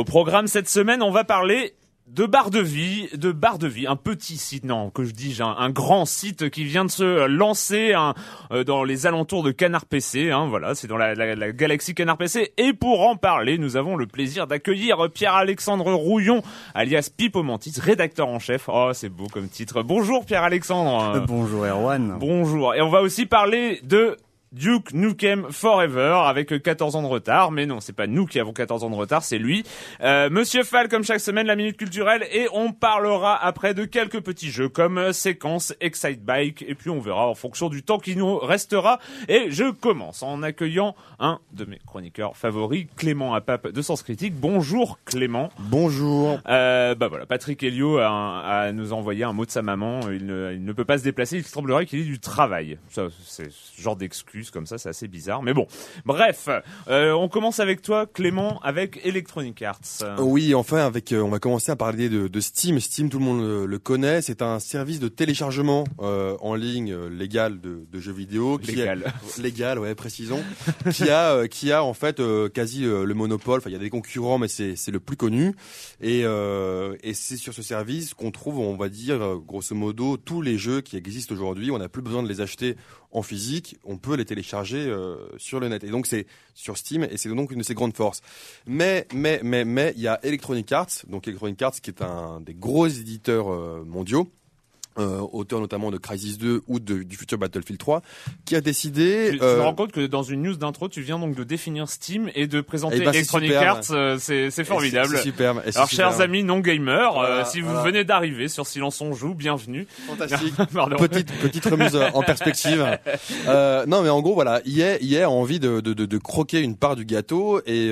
Au programme cette semaine, on va parler de bar de vie, de bar de vie, un petit site, non, que je dis, un, un grand site qui vient de se lancer hein, euh, dans les alentours de Canard PC, hein, voilà, c'est dans la, la, la, galaxie Canard PC. Et pour en parler, nous avons le plaisir d'accueillir Pierre-Alexandre Rouillon, alias Pipo Mantis, rédacteur en chef. Oh, c'est beau comme titre. Bonjour Pierre-Alexandre. Euh, bonjour Erwan. Bonjour. Et on va aussi parler de Duke Nukem Forever avec 14 ans de retard, mais non, c'est pas nous qui avons 14 ans de retard, c'est lui. Euh, Monsieur Fall, comme chaque semaine, la minute culturelle, et on parlera après de quelques petits jeux comme euh, séquence Excite Bike, et puis on verra en fonction du temps qui nous restera. Et je commence en accueillant un de mes chroniqueurs favoris, Clément Apap de Sens Critique. Bonjour Clément. Bonjour. Euh, bah voilà, Patrick Helio a, a, nous envoyé un mot de sa maman. Il ne, il ne peut pas se déplacer. Il semblerait qu'il ait du travail. Ça, c'est ce genre d'excuse comme ça, c'est assez bizarre. Mais bon, bref, euh, on commence avec toi, Clément, avec Electronic Arts. Oui, enfin, avec, euh, on va commencer à parler de, de, Steam. Steam, tout le monde le, le connaît. C'est un service de téléchargement euh, en ligne légal de, de, jeux vidéo. Qui légal. A, légal, ouais, précisons. qui a, qui a en fait quasi le monopole. Enfin, il y a des concurrents, mais c'est c'est le plus connu. Et, et c'est sur ce service qu'on trouve, on va dire, grosso modo, tous les jeux qui existent aujourd'hui. On n'a plus besoin de les acheter en physique, on peut les télécharger euh, sur le net. Et donc c'est sur Steam et c'est donc une de ses grandes forces. Mais mais mais mais il y a Electronic Arts, donc Electronic Arts qui est un des gros éditeurs euh, mondiaux euh, auteur notamment de Crisis 2 ou de, du futur Battlefield 3, qui a décidé. Tu, euh... me rends compte que dans une news d'intro, tu viens donc de définir Steam et de présenter et bah, Electronic Arts. Euh, c'est formidable. C'est superbe. Alors, chers amis non gamers, voilà, euh, si vous voilà. venez d'arriver sur Silence on joue, bienvenue. Fantastique. petite petite remise en perspective. Euh, non, mais en gros, voilà, EA, EA a envie de, de, de, de, croquer une part du gâteau et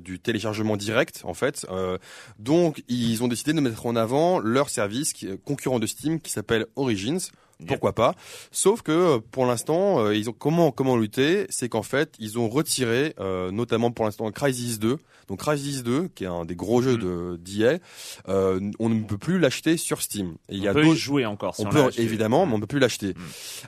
du téléchargement direct, en fait. donc, ils ont décidé de mettre en avant leur service qui, concurrent de Steam qui s'appelle Origins. Pourquoi pas? Sauf que euh, pour l'instant, euh, ils ont comment comment lutter? C'est qu'en fait, ils ont retiré, euh, notamment pour l'instant, Crisis 2. Donc Crisis 2, qui est un des gros jeux mm. de d'IA, euh, on ne peut plus l'acheter sur Steam. Et il y a peut y jouer encore. on peut évidemment, mais on peut plus l'acheter. Mm.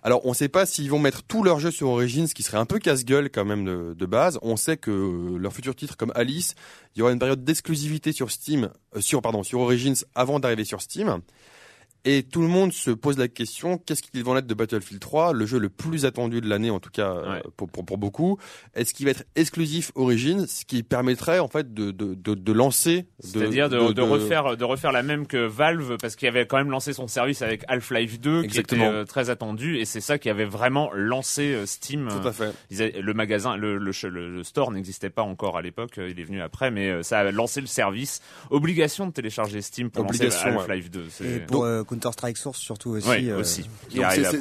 Alors on ne sait pas s'ils vont mettre tous leurs jeux sur Origins, ce qui serait un peu casse-gueule quand même de, de, base. On sait que leurs futurs titres comme Alice, il y aura une période d'exclusivité sur Steam, euh, sur pardon, sur Origins avant d'arriver sur Steam. Et tout le monde se pose la question qu'est-ce qu'ils vont être de Battlefield 3, le jeu le plus attendu de l'année en tout cas ouais. pour, pour, pour, beaucoup. Est-ce qu'il va être exclusif Origins, ce qui permettrait en fait de, de, de, de lancer, c'est-à-dire de, de, de, refaire de refaire la même que Valve parce qu'il avait quand même lancé son service avec Half-Life 2 Exactement. qui était euh, très attendu et c'est ça qui avait vraiment lancé euh, Steam. Tout à fait. Avaient, le magasin, le, le, le, le store n'existait pas encore à l'époque, il est venu après, mais ça a lancé le service. Obligation de télécharger Steam pour Obligation, lancer Half-Life ouais. 2. Et pour euh, Counter Strike Source surtout aussi. Ouais, euh, aussi.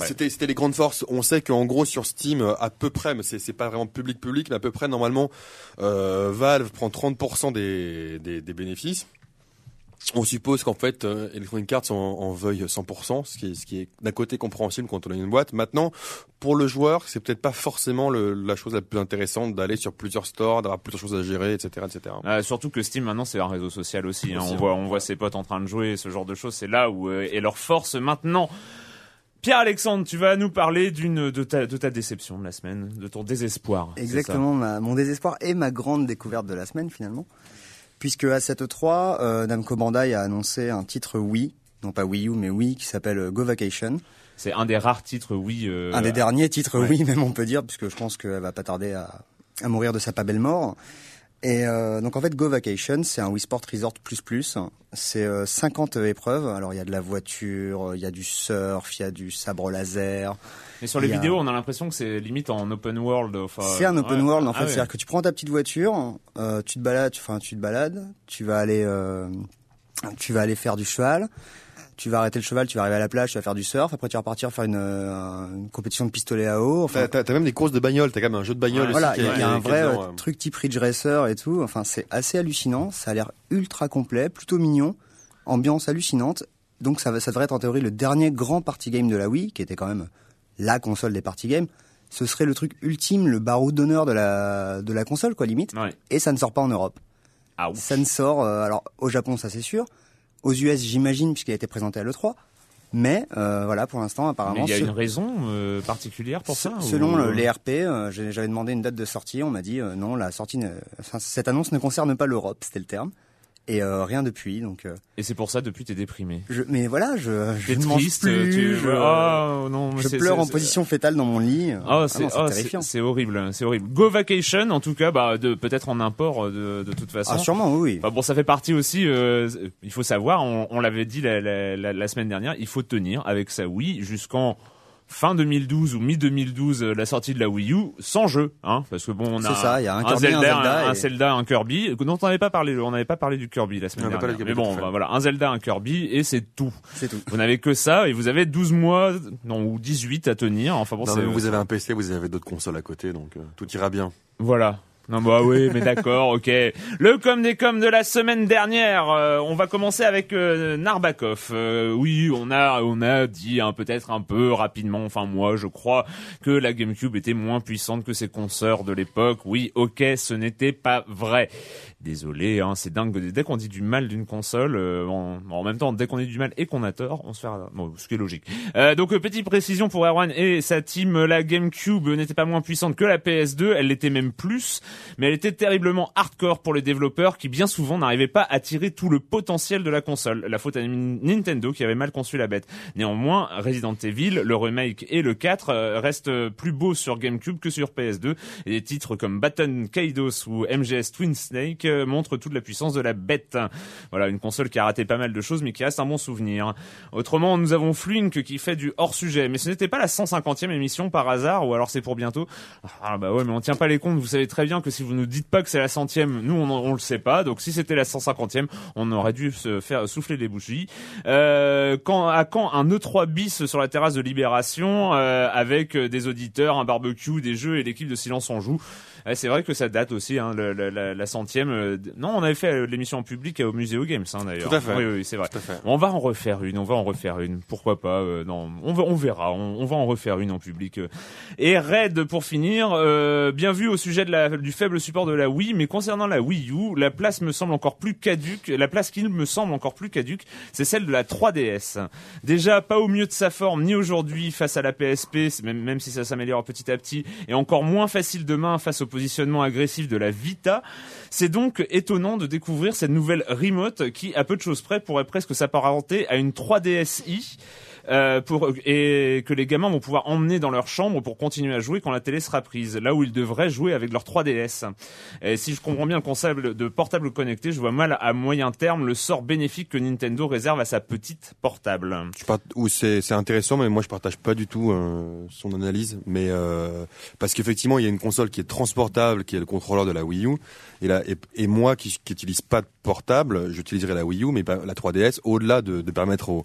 C'était c'était les grandes forces. On sait qu'en gros sur Steam, euh, à peu près, mais c'est c'est pas vraiment public public, mais à peu près normalement, euh, Valve prend 30% des, des, des bénéfices. On suppose qu'en fait, euh, Electronic Arts en, en veuille 100%, ce qui est, ce qui est d'un côté compréhensible quand on a une boîte. Maintenant, pour le joueur, c'est peut-être pas forcément le- la chose la plus intéressante d'aller sur plusieurs stores, d'avoir plusieurs choses à gérer, etc., etc. Euh, surtout que Steam maintenant c'est un réseau social aussi. hein. Aussi, On voit, on voit ses potes en train de jouer, ce genre de choses. C'est là où euh, est leur force maintenant. Pierre Alexandre, tu vas nous parler d'une de ta, de ta déception de la semaine, de ton désespoir. Exactement, ma- mon désespoir et ma grande découverte de la semaine finalement. Puisque à cette 3, euh, Namco Bandai a annoncé un titre Wii, non pas Wii U mais Wii, qui s'appelle euh, Go Vacation. C'est un des rares titres, oui. euh, un des derniers titres ouais. Wii même on peut dire, puisque je pense qu'elle va pas tarder à, à mourir de sa pas belle mort. Et euh, donc en fait Go Vacation, c'est un Wii Sport Resort plus plus. C'est euh, 50 épreuves. Alors il y a de la voiture, il y a du surf, il y a du sabre laser. Mais sur les a- vidéos, on a l'impression que c'est limite en open world. Enfin, C'est un open ouais. world en Ah fait, ouais. c'est-à-dire que tu prends ta petite voiture, euh, tu te balades, enfin tu te balades, tu vas aller, euh, tu vas aller faire du cheval, tu vas arrêter le cheval, tu vas arriver à la plage, tu vas faire du surf, après tu vas repartir faire une, euh, une compétition de pistolet à eau. Enfin, T'as t'as- t'as même des courses de bagnole, t'as quand même un jeu de bagnole aussi. voilà, il y, a- y un vrai euh, ouais. truc type Ridge Racer et tout. Enfin, c'est assez hallucinant. Ça a l'air ultra complet, plutôt mignon, ambiance hallucinante. Donc ça, devrait être en théorie le dernier grand party game de la Wii, qui était quand même la console des party games. Ce serait le truc ultime, le barreau d'honneur de la, de la console, quoi, limite. Ouais. Et ça ne sort pas en Europe. Ah. Ça ne sort, euh, alors au Japon, ça c'est sûr. Aux US, j'imagine, puisqu'il a été présenté à l'E3. Mais euh, voilà, pour l'instant, Mais apparemment, il y a une raison euh, particulière pour ça selon ou- le- les RP, euh, j'avais demandé une date de sortie, on m'a dit non, la sortie, ne- enfin, cette annonce ne concerne pas l'Europe, c'était le terme, et rien depuis. Donc, Et c'est pour ça depuis t'es déprimé. je, mais voilà, je, je T'es triste, plus, tu je, oh, non, mais je pleure en position fétale dans mon lit. Oh, c'est oh, terrifiant. c'est- horrible, c'est horrible. Go Vacation, en tout cas, bah, peut-être en import euh, de, de toute façon. Ah sûrement, oui. oui. Bah bon, ça fait partie aussi. euh, il faut savoir, on, on l'avait dit la, la, la, la semaine dernière, il faut tenir avec sa Wii jusqu'en fin 2012 ou mi 2012 euh, la sortie de la Wii U sans jeu, hein, parce que bon, on a C'est ça, il y a un Kirby, Zelda, un Zelda un, un et- Zelda, un Kirby, dont on n'avait pas parlé. On n'avait pas parlé du Kirby la semaine On n'avait pas dernière. parlé du Mais bon, bah, voilà, un Zelda, un Kirby et c'est tout. C'est tout. Vous n'avez que ça et vous avez 12 mois, non ou 18 à tenir. Enfin bon, Non, vous avez un PC, vous avez d'autres consoles à côté, donc euh, tout ira bien. voilà. Non bah oui, mais d'accord, ok. Le com des coms de la semaine dernière, euh, on va commencer avec euh, Narbakov. Euh, oui, on a on a dit hein, peut-être un peu rapidement, enfin moi je crois que la GameCube était moins puissante que ses consoeurs de l'époque. Oui, ok, ce n'était pas vrai. Désolé, hein, c'est dingue. Dès qu'on dit du mal d'une console, euh, en, en même temps, dès qu'on dit du mal et qu'on a tort, on se fait, bon, ce qui est logique. Euh, donc, euh, petite précision pour Erwan et sa team, la GameCube n'était pas moins puissante que la PS2, elle l'était même plus, mais elle était terriblement hardcore pour les développeurs qui bien souvent n'arrivaient pas à tirer tout le potentiel de la console. La faute à Nintendo qui avait mal conçu la bête. Néanmoins, Resident Evil, le remake et le 4 euh, restent plus beaux sur GameCube que sur PS2 et des titres comme Baton Kaidos ou MGS Twin Snake euh, montrent toute la puissance de la bête. Voilà, une console qui a raté pas mal de choses mais qui reste un bon souvenir. Autrement, nous avons Flink qui fait du hors-sujet, mais ce n'était pas la 150e émission par hasard ou alors c'est pour bientôt. Ah bah ouais, mais on tient pas les comptes, vous savez très bien que si vous nous dites pas que c'est la centième, nous on, on le sait pas. Donc si c'était la 150e, on aurait dû se faire souffler les bougies. Euh, quand à quand un E3 bis sur la terrasse de Libération euh, avec euh, des auditeurs, un barbecue, des jeux et l'équipe de Silence on joue? Ouais, c'est vrai que ça date aussi, hein, le- le- la, la centième. euh, non, on avait fait euh, l'émission en public euh, au Muséo Games, hein, d'ailleurs. Tout à fait. Oui, oui, c'est vrai. Tout à fait. On va en refaire une, on va en refaire une. Pourquoi pas euh, Non, on, va, on verra. On, on va en refaire une en public. euh. Et Red pour finir, euh, bien vu au sujet de la, du faible support de la Wii, mais concernant la Wii U, la place me semble encore plus caduque. La place qui me semble encore plus caduque, c'est celle de la 3DS. Déjà pas au mieux de sa forme ni aujourd'hui face à la PSP, même, même si ça s'améliore petit à petit, et encore moins facile demain face au positionnement agressif de la Vita. C'est donc étonnant de découvrir cette nouvelle remote qui, à peu de choses près, pourrait presque s'apparenter à une 3DSi. Euh, pour et que les gamins vont pouvoir emmener dans leur chambre pour continuer à jouer quand la télé sera prise, là où ils devraient jouer avec leur 3DS. Et si je comprends bien le concept de portable connecté, je vois mal à moyen terme le sort bénéfique que Nintendo réserve à sa petite portable. Je part... ou c'est c'est intéressant, mais moi je partage pas du tout euh, son analyse. Mais euh, parce qu'effectivement, il y a une console qui est transportable, qui est le contrôleur de la Wii U, et là et, moi qui qui utilise pas de portable, j'utiliserai la Wii U, mais pas la 3DS. Au-delà de, de permettre aux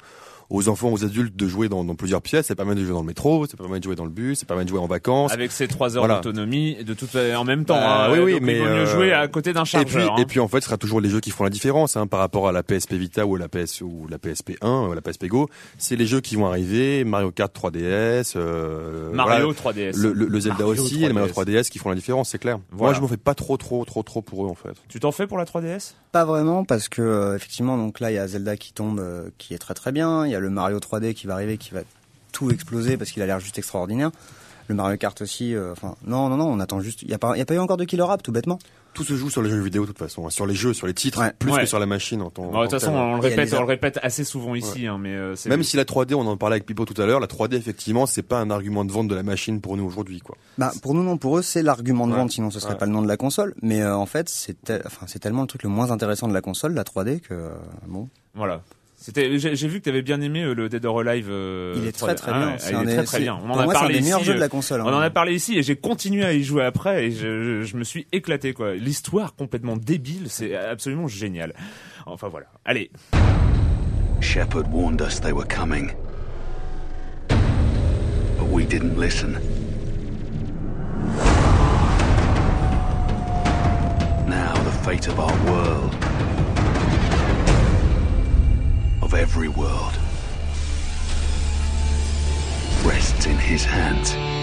aux enfants, aux adultes de jouer dans, dans, plusieurs pièces. Ça permet de jouer dans le métro, ça permet de jouer dans le bus, ça permet de jouer en vacances. Avec ces trois heures d'autonomie, de toute en même temps. Bah, hein, oui, oui, mais il vaut mieux jouer à côté d'un chargeur. Et puis, hein. et puis en fait, ce sera toujours les jeux qui font la différence hein, par rapport à la PSP Vita ou la PS ou la PSP 1, la PSP Go. C'est les jeux qui vont arriver, Mario Kart 3DS, euh, Mario 3DS, le, le, Zelda aussi, 3DS. et le Mario 3DS qui font la différence, c'est clair. Moi, je m'en fais pas trop, trop, trop, trop pour eux en fait. Tu t'en fais pour la 3DS Pas vraiment, parce que euh, effectivement, donc là, il y a Zelda qui tombe, euh, qui est très très bien. Il y a le Mario 3D qui va arriver, qui va tout exploser parce qu'il a l'air juste extraordinaire. Le Mario Kart aussi. euh, Enfin, non, non, non, on attend juste. Il y a pas, il y a pas eu encore de Killer App, tout bêtement. Tout se joue sur les jeux vidéo de toute façon, hein, sur les jeux, sur les titres, Ouais. plus Ouais. que sur la machine en De toute façon, on le répète, on le répète assez souvent ici, hein, mais euh, Même si la 3D, on en parlait avec Pipo tout à l'heure, la 3D effectivement, c'est pas un argument de vente de la machine pour nous aujourd'hui, quoi. Bah, pour nous, non, pour eux, c'est l'argument de Ouais. vente, sinon ce serait Ouais. pas le nom de la console. Mais euh, en fait, c'est enfin, c'est tellement le truc le moins intéressant de la console, la 3D, que euh, bon. Voilà. C'était, j'ai j'ai vu que tu avais bien aimé euh, le Dead or Alive. euh, Il est 3D. très très bien. C'est il un est des- très très c'est- bien. On pour en a moi, c'est un parlé des meilleurs ici. jeux de euh, la console. On hein. en a parlé ici et j'ai continué à y jouer après et je, je, je me suis éclaté quoi. L'histoire complètement débile, c'est absolument génial. Enfin voilà. Allez, Shepard warned us they were coming. But we didn't listen. Now the fate of our world, of every world, rests in his hands.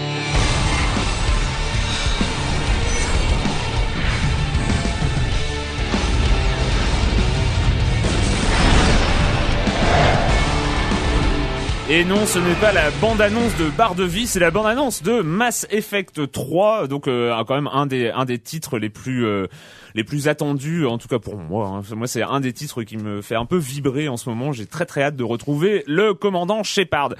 Et non, ce n'est pas la bande-annonce de Barre de Vie, c'est la bande-annonce de Mass Effect 3, donc euh, quand même un des un des titres les plus euh, les plus attendus, en tout cas pour moi. hein. Moi, c'est un des titres qui me fait un peu vibrer en ce moment. J'ai très très hâte de retrouver le commandant Shepard.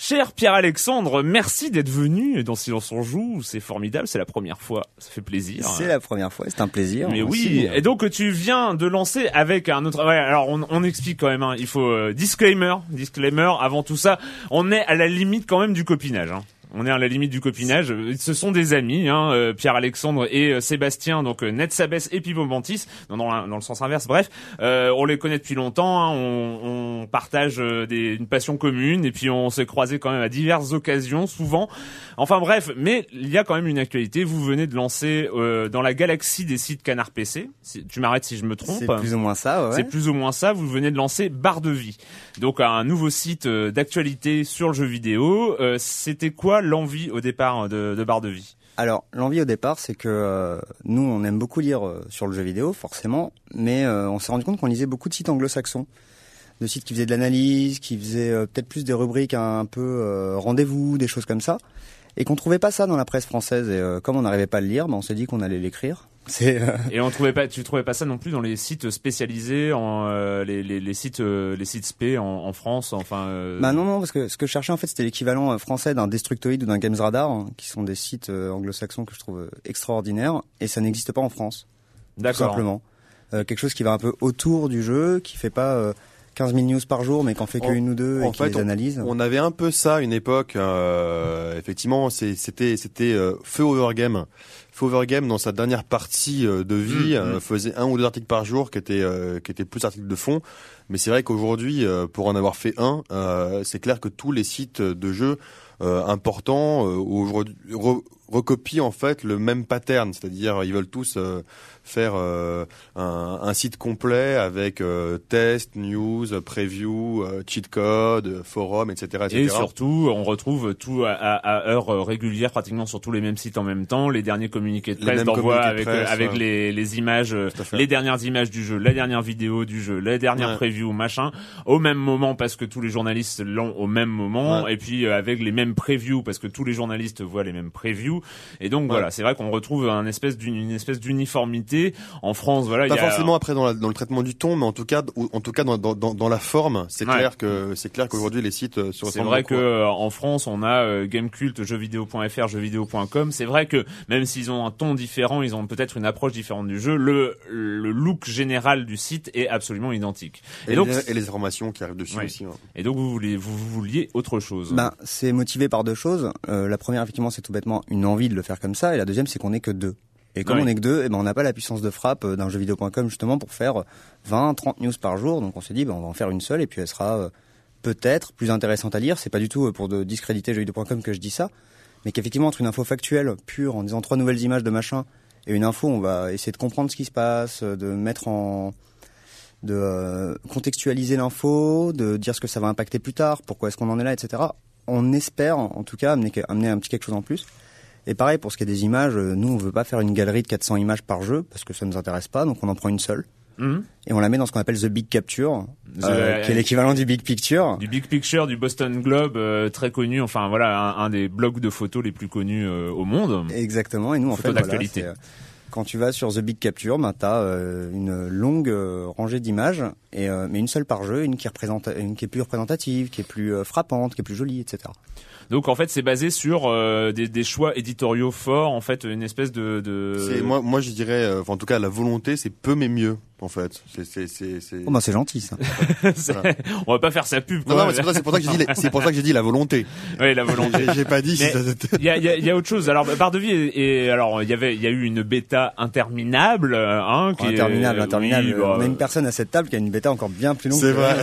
Cher Pierre-Alexandre, merci d'être venu dans Silence on joue. C'est formidable, c'est la première fois, ça fait plaisir. C'est la première fois, c'est un plaisir. Mais aussi. oui, et donc tu viens de lancer avec un autre. Ouais, alors on, on explique quand même. Hein, il faut euh, disclaimer, disclaimer. Avant tout ça, on est à la limite quand même du copinage. Hein. On est à la limite du copinage. Ce sont des amis, hein, euh, Pierre-Alexandre et euh, Sébastien, donc euh, Ned Sabès et Pipo Mantis, dans, dans le sens inverse. Bref, euh, on les connaît depuis longtemps. hein, on, on partage des, une passion commune et puis on s'est croisés quand même à diverses occasions, souvent. Enfin bref, mais il y a quand même une actualité. Vous venez de lancer euh, dans la galaxie des sites Canard PC. Si- tu m'arrêtes si je me trompe. C'est plus ou moins ça, ouais. C'est plus ou moins ça. Vous venez de lancer Barre de Vie, donc un nouveau site d'actualité sur le jeu vidéo. Euh, C'était quoi l'envie au départ de, de Barre de Vie? Alors, l'envie au départ, c'est que euh, nous, on aime beaucoup lire euh, sur le jeu vidéo, forcément, mais euh, on s'est rendu compte qu'on lisait beaucoup de sites anglo-saxons, de sites qui faisaient de l'analyse, qui faisaient euh, peut-être plus des rubriques un, peu euh, rendez-vous, des choses comme ça, et qu'on trouvait pas ça dans la presse française. Et euh, comme on n'arrivait pas à le lire, ben, on s'est dit qu'on allait l'écrire. Euh, Et on trouvait pas, tu trouvais pas ça non plus dans les sites spécialisés, en euh, les, les, les sites euh, les sites spé en, en France, enfin. euh, Bah non, non, parce que ce que je cherchais en fait, c'était l'équivalent français d'un Destructoid ou d'un Games Radar, hein, qui sont des sites anglo-saxons que je trouve extraordinaires, et ça n'existe pas en France. D'accord. simplement. Quelque chose qui va un peu autour du jeu, qui fait pas 15 000 news par jour, mais qu'en fait qu'une ou deux en et qui fait, les analyse. On avait un peu ça à une époque. euh, effectivement, c'est- c'était c'était euh, Feu Overgame. Feu Overgame dans sa dernière partie euh, de vie Mm, mm. euh, faisait un ou deux articles par jour qui étaient euh, qui étaient plus articles de fond. Mais c'est vrai qu'aujourd'hui, euh, pour en avoir fait un, euh, c'est clair que tous les sites de jeux euh, importants euh, aujourd'hui re- recopient en fait le même pattern, c'est-à-dire ils veulent tous euh, faire euh, un, un site complet avec euh, tests, news, preview, euh, cheat code, forum, etc., etc. Et surtout, on retrouve tout à, à, à heure euh, régulière, pratiquement sur tous les mêmes sites en même temps, les derniers communiqués de Les presse d'envoi avec presse, avec ouais. les, les images, les dernières images du jeu, la dernière vidéo du jeu, la dernière Ouais. preview, machin, au même moment parce que tous les journalistes l'ont au même moment, Ouais. et puis euh, avec les mêmes previews parce que tous les journalistes voient les mêmes previews. Et donc voilà, c'est vrai qu'on retrouve un espèce d'une une espèce d'uniformité en France. Voilà, Pas il y a- forcément après dans, la- dans le traitement du ton, mais en tout cas, ou- en tout cas dans, dans, dans, dans la forme, c'est Ouais. clair que c'est clair qu'aujourd'hui les sites euh, se C'est vrai que euh, en France, on a euh, Gamecult, jeuxvideo.fr, jeuxvideo.com. C'est vrai que même s'ils ont un ton différent, ils ont peut-être une approche différente du jeu. Le, le look général du site est absolument identique. Et, Et donc, les, et les informations qui arrivent dessus Ouais. aussi. hein. et donc vous voulez, vous vouliez autre chose. Ben, c'est motivé par deux choses. Euh, la première, effectivement, c'est tout bêtement une envie de le faire comme ça, et la deuxième, c'est qu'on est que deux. Et comme on est que deux, eh ben, on n'a pas la puissance de frappe euh, d'un jeuxvideo.com justement pour faire 20, 30 news par jour. Donc on s'est dit, ben, on va en faire une seule, et puis elle sera euh, peut-être plus intéressante à lire. C'est pas du tout euh, pour de discréditer jeuxvideo.com que je dis ça, mais qu'effectivement entre une info factuelle pure en disant trois nouvelles images de machin et une info, on va essayer de comprendre ce qui se passe, de mettre en de euh, contextualiser l'info, de dire ce que ça va impacter plus tard, pourquoi est-ce qu'on en est là, etc. On espère en tout cas amener, amener un petit quelque chose en plus. Et pareil pour ce qui est des images, euh, nous on veut pas faire une galerie de 400 images par jeu parce que ça nous intéresse pas, donc on en prend une seule Mhm. et on la met dans ce qu'on appelle the big capture, The- euh, qui est l'équivalent du big picture. Du Big Picture, du Boston Globe, euh, très connu, enfin voilà, un, un des blogs de photos les plus connus euh, au monde. Exactement. Et nous, en fait, d'actualité. euh, quand tu vas sur The Big Capture, ben, tu as une longue euh, rangée d'images, et, euh, mais une seule par jeu, une qui, représente, une qui est plus représentative, qui est plus euh, frappante, qui est plus jolie, etc. Donc en fait, c'est basé sur euh, des, des choix éditoriaux forts, en fait, une espèce de... moi, moi je dirais, euh, en tout cas la volonté, c'est peu mais mieux en fait. C'est Oh, ben, c'est gentil, ça. C'est- On va pas faire sa pub. Non, c'est pour, ça- c'est pour ça que j'ai dit, la- c'est pour ça que j'ai dit la volonté. Oui, la volonté. J'ai pas dit. Il y a, il y, a, y a autre chose. Alors, Barre de vie et, et alors il y avait, il y a eu une bêta interminable, hein, qui interminable, interminable. oui, bah, on a une personne à cette table qui a une bêta encore bien plus longue. C'est vrai.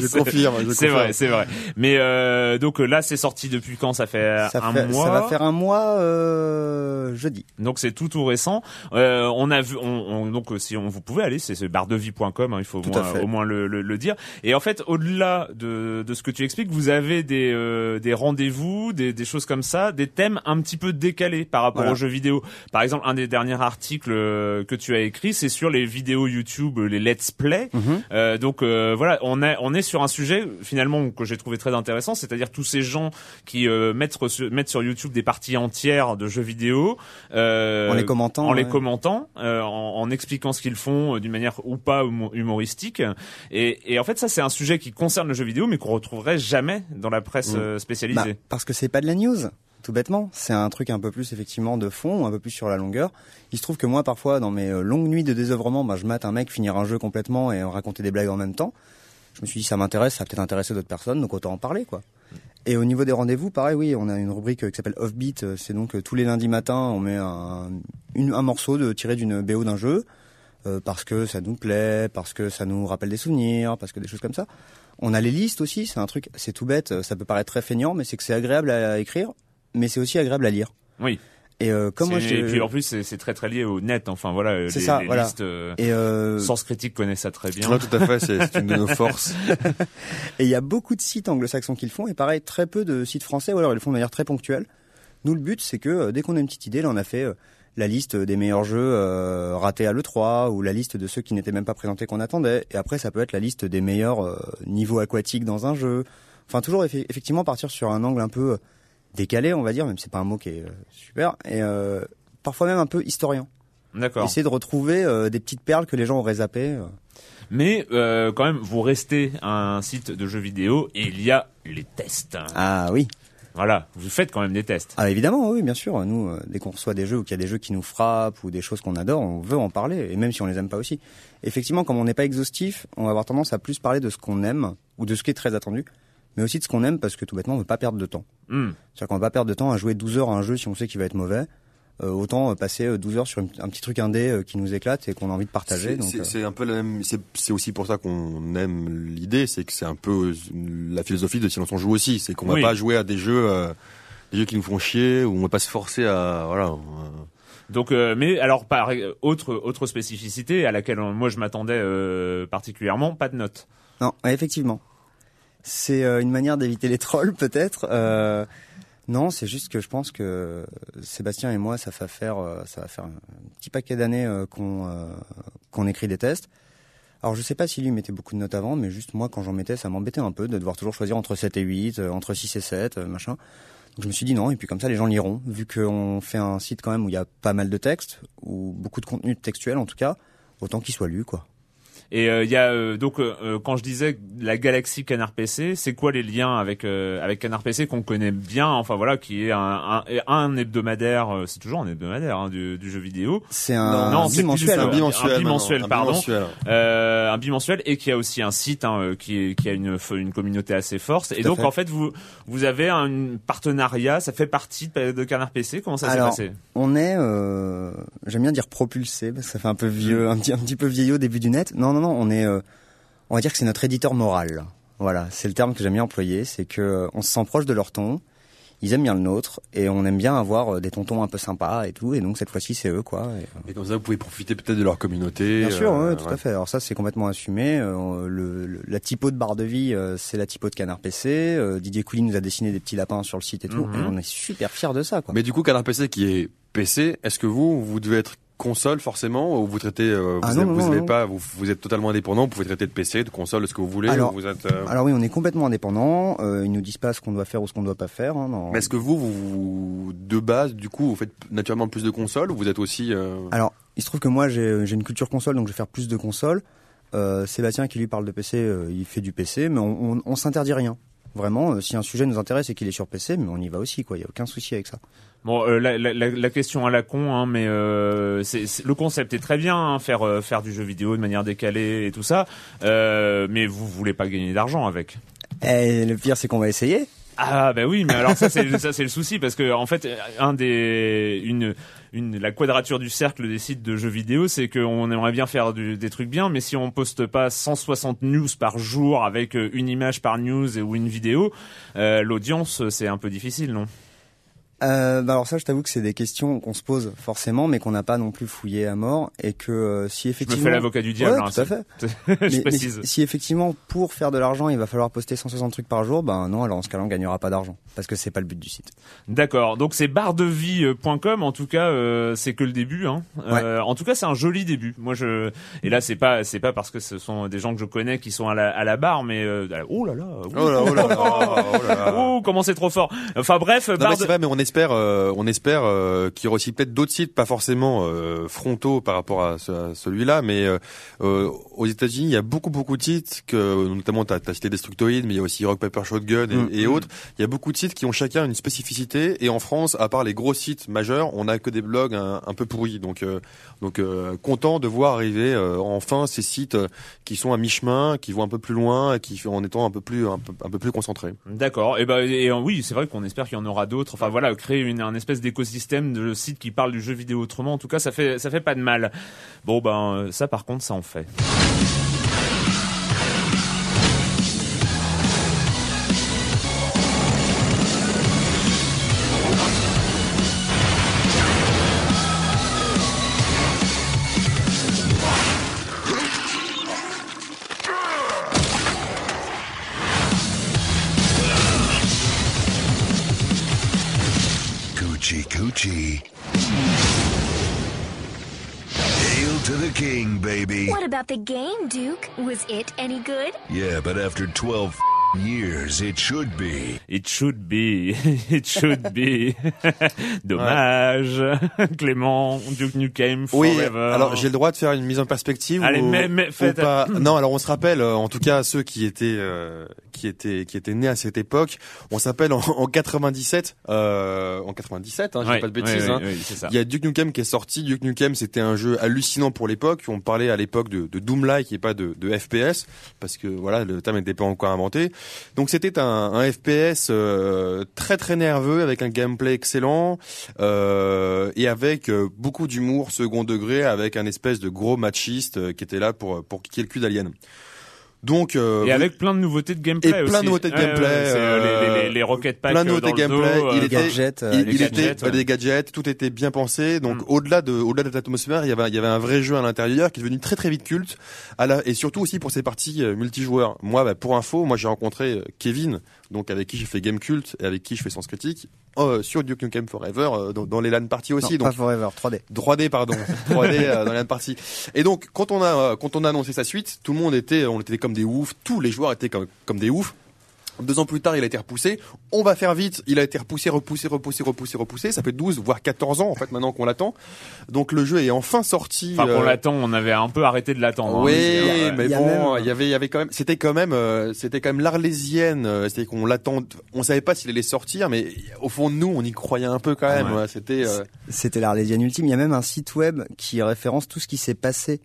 je confirme. C'est vrai, c'est vrai. Mais euh, donc là, c'est sorti depuis quand? Ça fait Ça, un fait- mois? ça va faire un mois euh, jeudi. Donc c'est tout tout récent. Euh, on a vu, on, on- donc si on vous pouvez aller, c'est ce bardevie.com, hein, il faut au moins, au moins le, le, le dire. Et en fait, au-delà de, de ce que tu expliques, vous avez des, euh, des rendez-vous, des, des choses comme ça, des thèmes un petit peu décalés par rapport Voilà. aux jeux vidéo. Par exemple, un des derniers articles euh, que tu as écrit, c'est sur les vidéos YouTube, les let's play. Mhm. Euh, donc euh, voilà, on est on est sur un sujet finalement que j'ai trouvé très intéressant, c'est-à-dire tous ces gens qui euh, mettent, sur, mettent sur YouTube des parties entières de jeux vidéo En les commentant, en les commentant, en, en expliquant ce qu'ils font d'une manière ou pas humo- humoristique. Et, et en fait, ça c'est un sujet qui concerne le jeu vidéo, mais qu'on retrouverait jamais dans la presse Mm. spécialisée. Bah, parce que c'est pas de la news, tout bêtement. C'est un truc un peu plus effectivement de fond, un peu plus sur la longueur. Il se trouve que moi, parfois, dans mes euh, longues nuits de désœuvrement, bah, je mate un mec finir un jeu complètement et raconter des blagues en même temps. Je me suis dit, ça m'intéresse, ça peut-être intéresser d'autres personnes, donc autant en parler, quoi. Et au niveau des rendez-vous, pareil, oui, on a une rubrique euh, qui s'appelle Offbeat. euh, C'est donc tous les lundis matins, on met un, morceau de tiré d'une BO d'un jeu. parce que ça nous plaît, parce que ça nous rappelle des souvenirs, parce que des choses comme ça. On a les listes aussi, c'est un truc, c'est tout bête, ça peut paraître très feignant, mais c'est que c'est agréable à écrire, mais c'est aussi agréable à lire. Oui. Et euh, comme moi, C'est- je... et puis en plus, c'est très très lié au net. Enfin voilà, C'est les, ça, les voilà. listes. euh, et euh, Sens critique connaît ça très bien. Ouais, tout à fait. C'est une de nos forces. et il y a beaucoup de sites anglo-saxons qui le font, et pareil, très peu de sites français, ou alors ils le font de manière très ponctuelle. Nous, le but, c'est que euh, dès qu'on a une petite idée, là, on a fait euh, la liste des meilleurs jeux euh, ratés à l'E3, ou la liste de ceux qui n'étaient même pas présentés qu'on attendait, et après, ça peut être la liste des meilleurs euh, niveaux aquatiques dans un jeu. Enfin, toujours effe- effectivement partir sur un angle un peu euh, décalé, on va dire, même c'est pas un mot qui est euh, super, et euh, parfois même un peu historien. D'accord. Essayer de retrouver euh, des petites perles que les gens auraient zappées. Mais euh, quand même, vous restez un site de jeux vidéo et il y a les tests. Ah oui. Voilà, vous faites quand même des tests. Ah évidemment, oui, bien sûr. Nous, euh, dès qu'on reçoit des jeux ou qu'il y a des jeux qui nous frappent ou des choses qu'on adore, on veut en parler, et même si on les aime pas aussi. Effectivement, comme on n'est pas exhaustif, on va avoir tendance à plus parler de ce qu'on aime ou de ce qui est très attendu, mais aussi de ce qu'on aime parce que tout bêtement, on veut pas perdre de temps. Hmm. C'est-à-dire qu'on va pas perdre de temps à jouer 12 heures à un jeu si on sait qu'il va être mauvais. Euh, autant euh, passer euh, 12 heures sur un petit truc indé euh, qui nous éclate et qu'on a envie de partager. C'est- euh, un peu la même. C'est aussi pour ça qu'on aime l'idée, c'est que c'est un peu euh, la philosophie de Silence on joue aussi, c'est qu'on va Oui. pas jouer à des jeux, euh, des jeux qui nous font chier, ou on va pas se forcer à voilà. euh, Donc, euh, mais alors par autre autre spécificité à laquelle euh, moi je m'attendais euh, particulièrement, pas de notes. Non, effectivement. C'est euh, une manière d'éviter les trolls, peut-être. Euh, non, c'est juste que je pense que Sébastien et moi, ça va faire, euh, un petit paquet d'années qu'on écrit des tests. Alors, je sais pas si lui mettait beaucoup de notes avant, mais juste moi, quand j'en mettais, ça m'embêtait un peu de devoir toujours choisir entre 7 et 8, euh, entre 6 et 7, euh, machin. Donc, je me suis dit non, et puis comme ça, les gens liront. Vu qu'on fait un site quand même où il y a pas mal de textes, ou beaucoup de contenu textuel en tout cas, autant qu'il soit lu, quoi. Et euh, il y a euh, donc euh, euh, quand je disais la galaxie Canard PC, c'est quoi les liens avec euh, avec Canard PC qu'on connaît bien, enfin voilà, qui est un un, un hebdomadaire, euh, c'est toujours un hebdomadaire hein, du, du jeu vidéo, C'est un Non, bimensuel. du un Un bimensuel. bimensuel, un pardon. bimensuel. euh, un bimensuel et qui a aussi un site hein, qui qui a une une communauté assez forte. Et donc fait. en fait vous vous avez un partenariat, ça fait partie de, de Canard PC. Comment ça s'est passé? On est, euh, j'aime bien dire propulsé parce que ça fait un peu vieux, un petit, un petit peu vieillot au début du net. Non, non, non, on est, euh, on va dire que c'est notre éditeur moral. Voilà, c'est le terme que j'aime bien employer, c'est que euh, on se sent proche de leur ton, ils aiment bien le nôtre, et on aime bien avoir euh, des tontons un peu sympas et tout, et donc cette fois-ci c'est eux quoi. Et, Et comme ça, vous pouvez profiter peut-être de leur communauté. Bien sûr, ouais, tout ouais. à fait. Alors ça, c'est complètement assumé. Le, le- la typo de barre de vie, c'est la typo de Canard PC. Didier Couli nous a dessiné des petits lapins sur le site et tout. Mhm. Et on est super fiers de ça, quoi. Mais du coup, Canard PC qui est PC, est-ce que vous, vous devez être console forcément ou vous traitez, euh, Ah vous, non, avez- non, vous non, avez non. pas, vous, vous êtes totalement indépendant, vous pouvez traiter de PC, de console, de ce que vous voulez. Alors- ou vous êtes. euh, Alors oui, on est complètement indépendant. Euh, ils nous disent pas ce qu'on doit faire ou ce qu'on doit pas faire. hein, Mais est-ce que vous, vous, de base, du coup, vous faites naturellement plus de consoles ou vous êtes aussi euh, Alors, il se trouve que moi, j'ai une culture console, donc je vais faire plus de consoles. Sébastien qui lui parle de PC, il fait du PC, mais on, on, on s'interdit rien. Vraiment, si un sujet nous intéresse et qu'il est sur PC, mais on y va aussi, quoi. Il y a aucun souci avec ça. Bon, euh, la, la, la, question à la con, hein, mais euh, c'est c'est- le concept est très bien, hein, faire euh, faire du jeu vidéo de manière décalée et tout ça, euh, mais vous voulez pas gagner d'argent avec. Et le pire, c'est qu'on va essayer. Ah bah oui, mais alors ça c'est ça c'est le souci parce que en fait un des une une la quadrature du cercle des sites de jeux vidéo, c'est qu'on aimerait bien faire du- des trucs bien, mais si on poste pas 160 news par jour avec euh, une image par news et ou une vidéo, euh, l'audience c'est un peu difficile, non? Euh, bah alors ça, je t'avoue que c'est des questions qu'on se pose forcément, mais qu'on n'a pas non plus fouillé à mort, et que euh, si Je me effectivement, fais l'avocat du diable. Ouais, hein, tout à fait. je mais, mais précise. si, si effectivement pour faire de l'argent, il va falloir poster 160 trucs par jour, ben non, alors en ce cas-là, on gagnera pas d'argent parce que c'est pas le but du site. D'accord. Donc c'est bardevie.com. En tout cas, euh, c'est que le début. Hein. Euh, en tout cas, c'est un joli début. Moi, je et là, c'est pas c'est pas parce que ce sont des gens que je connais qui sont à la, à la barre, mais euh, oh là là. Oh là, oh là là, oh là là. Oh, comment c'est trop fort. Enfin bref, Non, mais Barde- c'est vrai, mais on espère, euh, on espère euh, qu'il y aura aussi peut-être d'autres sites, pas forcément euh, frontaux par rapport à, ce- à celui-là, mais euh, euh, aux États-Unis, il y a beaucoup beaucoup de sites, que notamment t'as as cité Destructoid, mais il y a aussi Rock Paper Shotgun et, Mm. et autres. Il y a beaucoup de sites qui ont chacun une spécificité, et en France, à part les gros sites majeurs, on a que des blogs un, un peu pourris. Donc euh, donc euh, content de voir arriver euh, enfin ces sites qui sont à mi-chemin, qui vont un peu plus loin, et qui en étant un peu plus un peu, un peu plus concentrés. D'accord. Et ben et, oui, c'est vrai qu'on espère qu'il y en aura d'autres. Enfin voilà, créer une un espèce d'écosystème de sites qui parlent du jeu vidéo autrement. En tout cas, ça fait ça fait pas de mal. Bon ben euh, ça par contre, ça en fait. Coochie coochie. Hail to the king, baby. What about the game, Duke? Was it any good? Yeah, but after 12 years, it should be. It should be, it should be. Dommage, Clément, Duke Nukem Oui, Forever. alors j'ai le droit de faire une mise en perspective. Allez, ou, mais- mais ou faites- pas? Non, alors on se rappelle, euh, en tout cas ceux qui étaient euh, qui étaient qui étaient nés à cette époque, on s'appelle en, en 97, euh, en 97, hein, je dis Ouais, pas de bêtises. ouais, hein. ouais, ouais, c'est ça. Il y a Duke Nukem qui est sorti. Duke Nukem, c'était un jeu hallucinant pour l'époque. On parlait à l'époque de, de Doom-like et pas de, de FPS, parce que voilà, le terme n'était pas encore inventé. Donc c'était un, un FPS euh, très très nerveux avec un gameplay excellent euh, et avec euh, beaucoup d'humour second degré, avec un espèce de gros machiste euh, qui était là pour pour kicker le cul d'Alien. Donc euh, Et avec plein de nouveautés de gameplay Et plein de nouveautés de Ouais, gameplay, ouais, euh, les, les, les, les euh, rocket packs plein de euh, nouveautés le gameplay, dos, il euh, était- gadgets, euh, il, les il gadgets, était ouais. des gadgets, tout était bien pensé. Donc Mm. au-delà de au-delà de l'atmosphère, il y avait il y avait un vrai jeu à l'intérieur qui est devenu très très vite culte. À la, et surtout aussi pour ses parties euh, multijoueurs. Moi, bah, pour info, moi j'ai rencontré euh, Kevin, donc avec qui j'ai fait Game Cult et avec qui je fais Sens Critique euh, sur Duke Nukem Forever euh, dans, dans les LAN parties aussi. non, donc pas Forever, 3D. 3D pardon 3D euh, dans la partie et donc quand on a euh, quand on a annoncé sa suite tout le monde était on était comme des oufs tous les joueurs étaient comme, comme des oufs deux ans plus tard il a été repoussé on va faire vite il a été repoussé repoussé repoussé repoussé repoussé ça fait 12 voire 14 ans en fait maintenant qu'on l'attend donc le jeu est enfin sorti Enfin, qu'on euh, l'attend, on avait un peu arrêté de l'attendre. hein. oui, Ouais. mais Il y a bon, même- il y avait, il y avait quand même, c'était quand même, euh, c'était quand même l'arlésienne, euh, c'était qu'on l'attend, on savait pas s'il allait sortir, mais au fond de nous, on y croyait un peu quand même. Ouais. ouais, c'était, euh, C'était l'Arlésienne ultime. Il y a même un site web qui référence tout ce qui s'est passé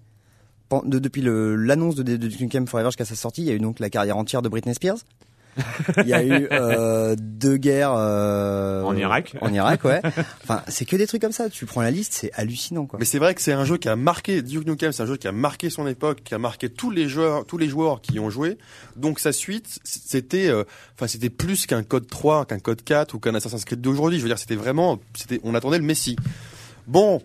de- depuis l'annonce de, de Duke Nukem Forever jusqu'à sa sortie. Il y a eu donc la carrière entière de Britney Spears. Il y a eu euh, deux guerres euh, En Irak. En Irak, ouais. Enfin, c'est que des trucs comme ça. Tu prends la liste, c'est hallucinant, quoi. Mais c'est vrai que c'est un jeu qui a marqué Duke Nukem, c'est un jeu qui a marqué son époque, qui a marqué tous les joueurs, tous les joueurs qui y ont joué. Donc sa suite, c'était, euh, enfin c'était plus qu'un Code 3, qu'un Code 4 ou qu'un Assassin's Creed d'aujourd'hui. Je veux dire, c'était vraiment, c'était, on attendait le Messi. Bon.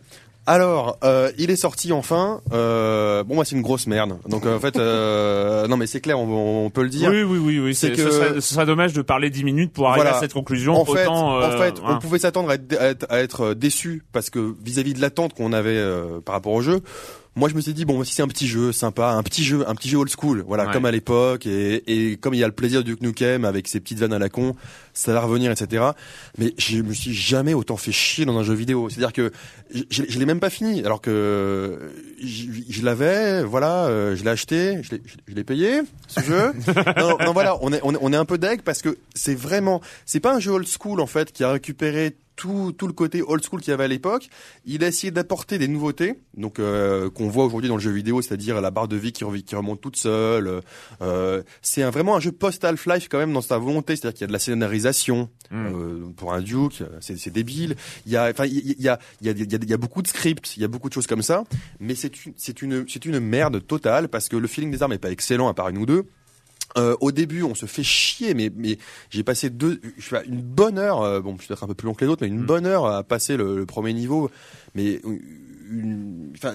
Alors, euh, il est sorti enfin. Euh, bon, moi, c'est une grosse merde. Donc, euh, en fait, euh, non, mais c'est clair, on, on peut le dire. Oui, oui, oui, oui. C'est que- ce, serait, ce serait dommage de parler 10 minutes pour arriver Voilà. à cette conclusion. En fait, Autant, en fait, on hein. pouvait s'attendre à être, à être, à être déçu parce que vis-à-vis de l'attente qu'on avait euh, par rapport au jeu, moi je me suis dit bon si c'est un petit jeu sympa, un petit jeu, un petit jeu old school, voilà Ouais. comme à l'époque et, et comme il y a le plaisir du Nukem avec ses petites vannes à la con, ça va revenir etc. Mais je me suis jamais autant fait chier dans un jeu vidéo. C'est-à-dire que je, je, je l'ai même pas fini alors que je, je l'avais, voilà, euh, je l'ai acheté, je l'ai- je l'ai payé ce jeu. non, non, voilà, on est, on est, on est un peu deg parce que c'est vraiment, c'est pas un jeu old school en fait qui a récupéré tout, tout le côté old school qu'il y avait à l'époque. Il a essayé d'apporter des nouveautés, donc euh, qu'on voit aujourd'hui dans le jeu vidéo, c'est-à-dire la barre de vie qui, remonte toute seule. Euh, c'est un, vraiment un jeu post Half-Life quand même dans sa volonté, c'est-à-dire qu'il y a de la scénarisation Mm. euh, pour un Duke, c'est c'est débile. Il y a, enfin, il y a, il y a, il y a, il y a- il y a beaucoup de scripts, il y a beaucoup de choses comme ça, mais c'est une, c'est une, c'est une merde totale parce que le feeling des armes est pas excellent à part une ou deux. Euh, au début, on se fait chier, mais mais j'ai passé deux, je fais une bonne heure. euh, bon, peut-être un peu plus long que les autres, mais une Mm. bonne heure à passer le, le premier niveau. Mais une- enfin,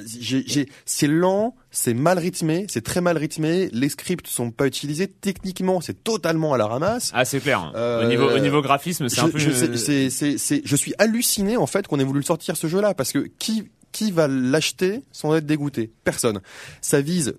c'est lent, c'est mal rythmé, c'est très mal rythmé. Les scripts sont pas utilisés. Techniquement, c'est totalement à la ramasse. Ah, c'est clair. Euh, au niveau, au niveau graphisme, c'est un peu. je, sais- c'est, c'est, c'est- je suis halluciné en fait qu'on ait voulu sortir ce jeu-là parce que qui qui va l'acheter sans être dégoûté? Personne. Ça vise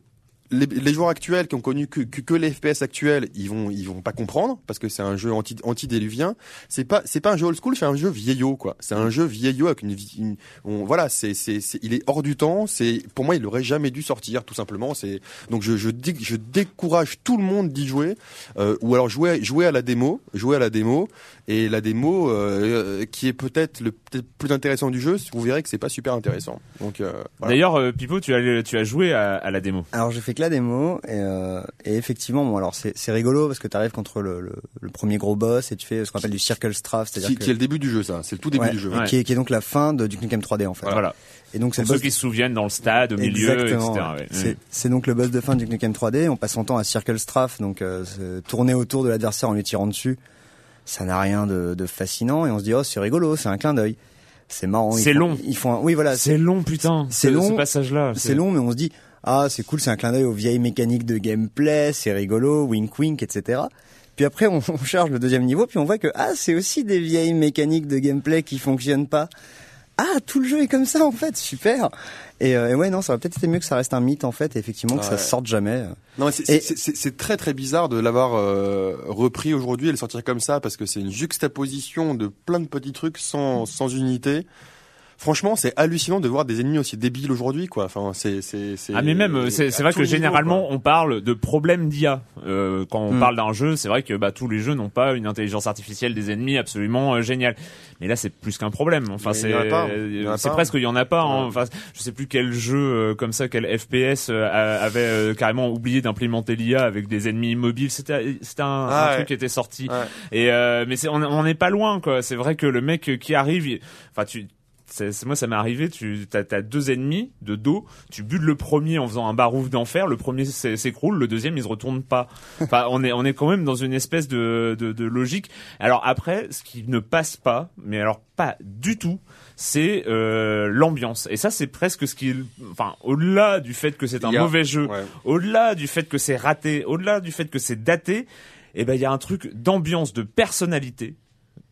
les, les joueurs actuels qui ont connu que, que, que les FPS actuels, ils vont ils vont pas comprendre parce que c'est un jeu anti antidéluvien. C'est pas c'est pas un jeu old school, c'est un jeu vieillot quoi. C'est un jeu vieillot avec une, une- on- voilà, c'est c'est c'est- il est hors du temps. C'est pour moi il aurait jamais dû sortir tout simplement. C'est donc je je, dé- je décourage tout le monde d'y jouer euh, ou alors jouer jouer à la démo, jouer à la démo et la démo euh, qui est peut-être le plus intéressant du jeu, vous verrez que c'est pas super intéressant. Donc euh, voilà. D'ailleurs, euh, Pipo, tu as, tu as joué à, à la démo. Alors j'ai fait que la démo et, euh, et effectivement bon alors c'est rigolo parce que tu arrives contre le, le, le premier gros boss et tu fais ce qu'on appelle du circle strafe c'est-à-dire qui, que qui est le début du jeu ça, c'est le tout début Ouais. du jeu. Ouais. qui, est, qui est donc la fin de Duke Nukem 3D en fait. Voilà. Et donc c'est Pour ceux boss qui se souviennent dans le stade, au milieu, Exactement, etc. ouais. ouais. C'est- donc le boss de fin du Duke Nukem 3D. On passe son temps à Circle Strafe, donc euh, tourner autour de l'adversaire en lui tirant dessus. Ça n'a rien de, de fascinant et on se dit oh c'est rigolo, c'est un clin d'œil. C'est marrant. C'est long. Ils font un- oui voilà. C'est long, putain. c'est ce- long. Ce passage-là. C'est long, mais on se dit ah c'est cool, c'est un clin d'œil aux vieilles mécaniques de gameplay, c'est rigolo, wink wink, etc. Puis après on, on charge le deuxième niveau, puis on voit que ah c'est aussi des vieilles mécaniques de gameplay qui fonctionnent pas. Ah tout le jeu est comme ça en fait, super. Et, euh, et ouais non, ça aurait peut-être été mieux que ça reste un mythe en fait, et effectivement que ça sorte jamais. Non, c'est très très bizarre de l'avoir euh, repris aujourd'hui et le sortir comme ça parce que c'est une juxtaposition de plein de petits trucs sans sans unité. Franchement, c'est hallucinant de voir des ennemis aussi débiles aujourd'hui, quoi. Enfin, c'est c'est c'est. Ah mais même euh, c'est c'est vrai que niveau, généralement quoi. on parle de problèmes d'IA euh, quand on Hmm. parle d'un jeu c'est vrai que bah tous les jeux n'ont pas une intelligence artificielle des ennemis absolument euh, géniale mais là c'est plus qu'un problème enfin c'est euh, c'est presque il y en a pas hein. Enfin je sais plus quel jeu euh, comme ça quel FPS euh, avait euh, carrément oublié d'implémenter l'IA avec des ennemis immobiles c'était c'était un, Ah un ouais. truc qui était sorti Ouais. et euh, mais c'est on on n'est pas loin quoi c'est vrai que le mec qui arrive enfin tu moi ça m'est arrivé tu t'as as deux ennemis de dos tu butes le premier en faisant un barouf d'enfer le premier s'é- s'écroule le deuxième il se retourne pas. Enfin on est on est quand même dans une espèce de, de de logique. Alors après ce qui ne passe pas mais alors pas du tout c'est euh, l'ambiance. Et ça c'est presque ce qui enfin au-delà du fait que c'est un a- mauvais jeu Ouais. au-delà du fait que c'est raté, au-delà du fait que c'est daté, eh ben il y a un truc d'ambiance, de personnalité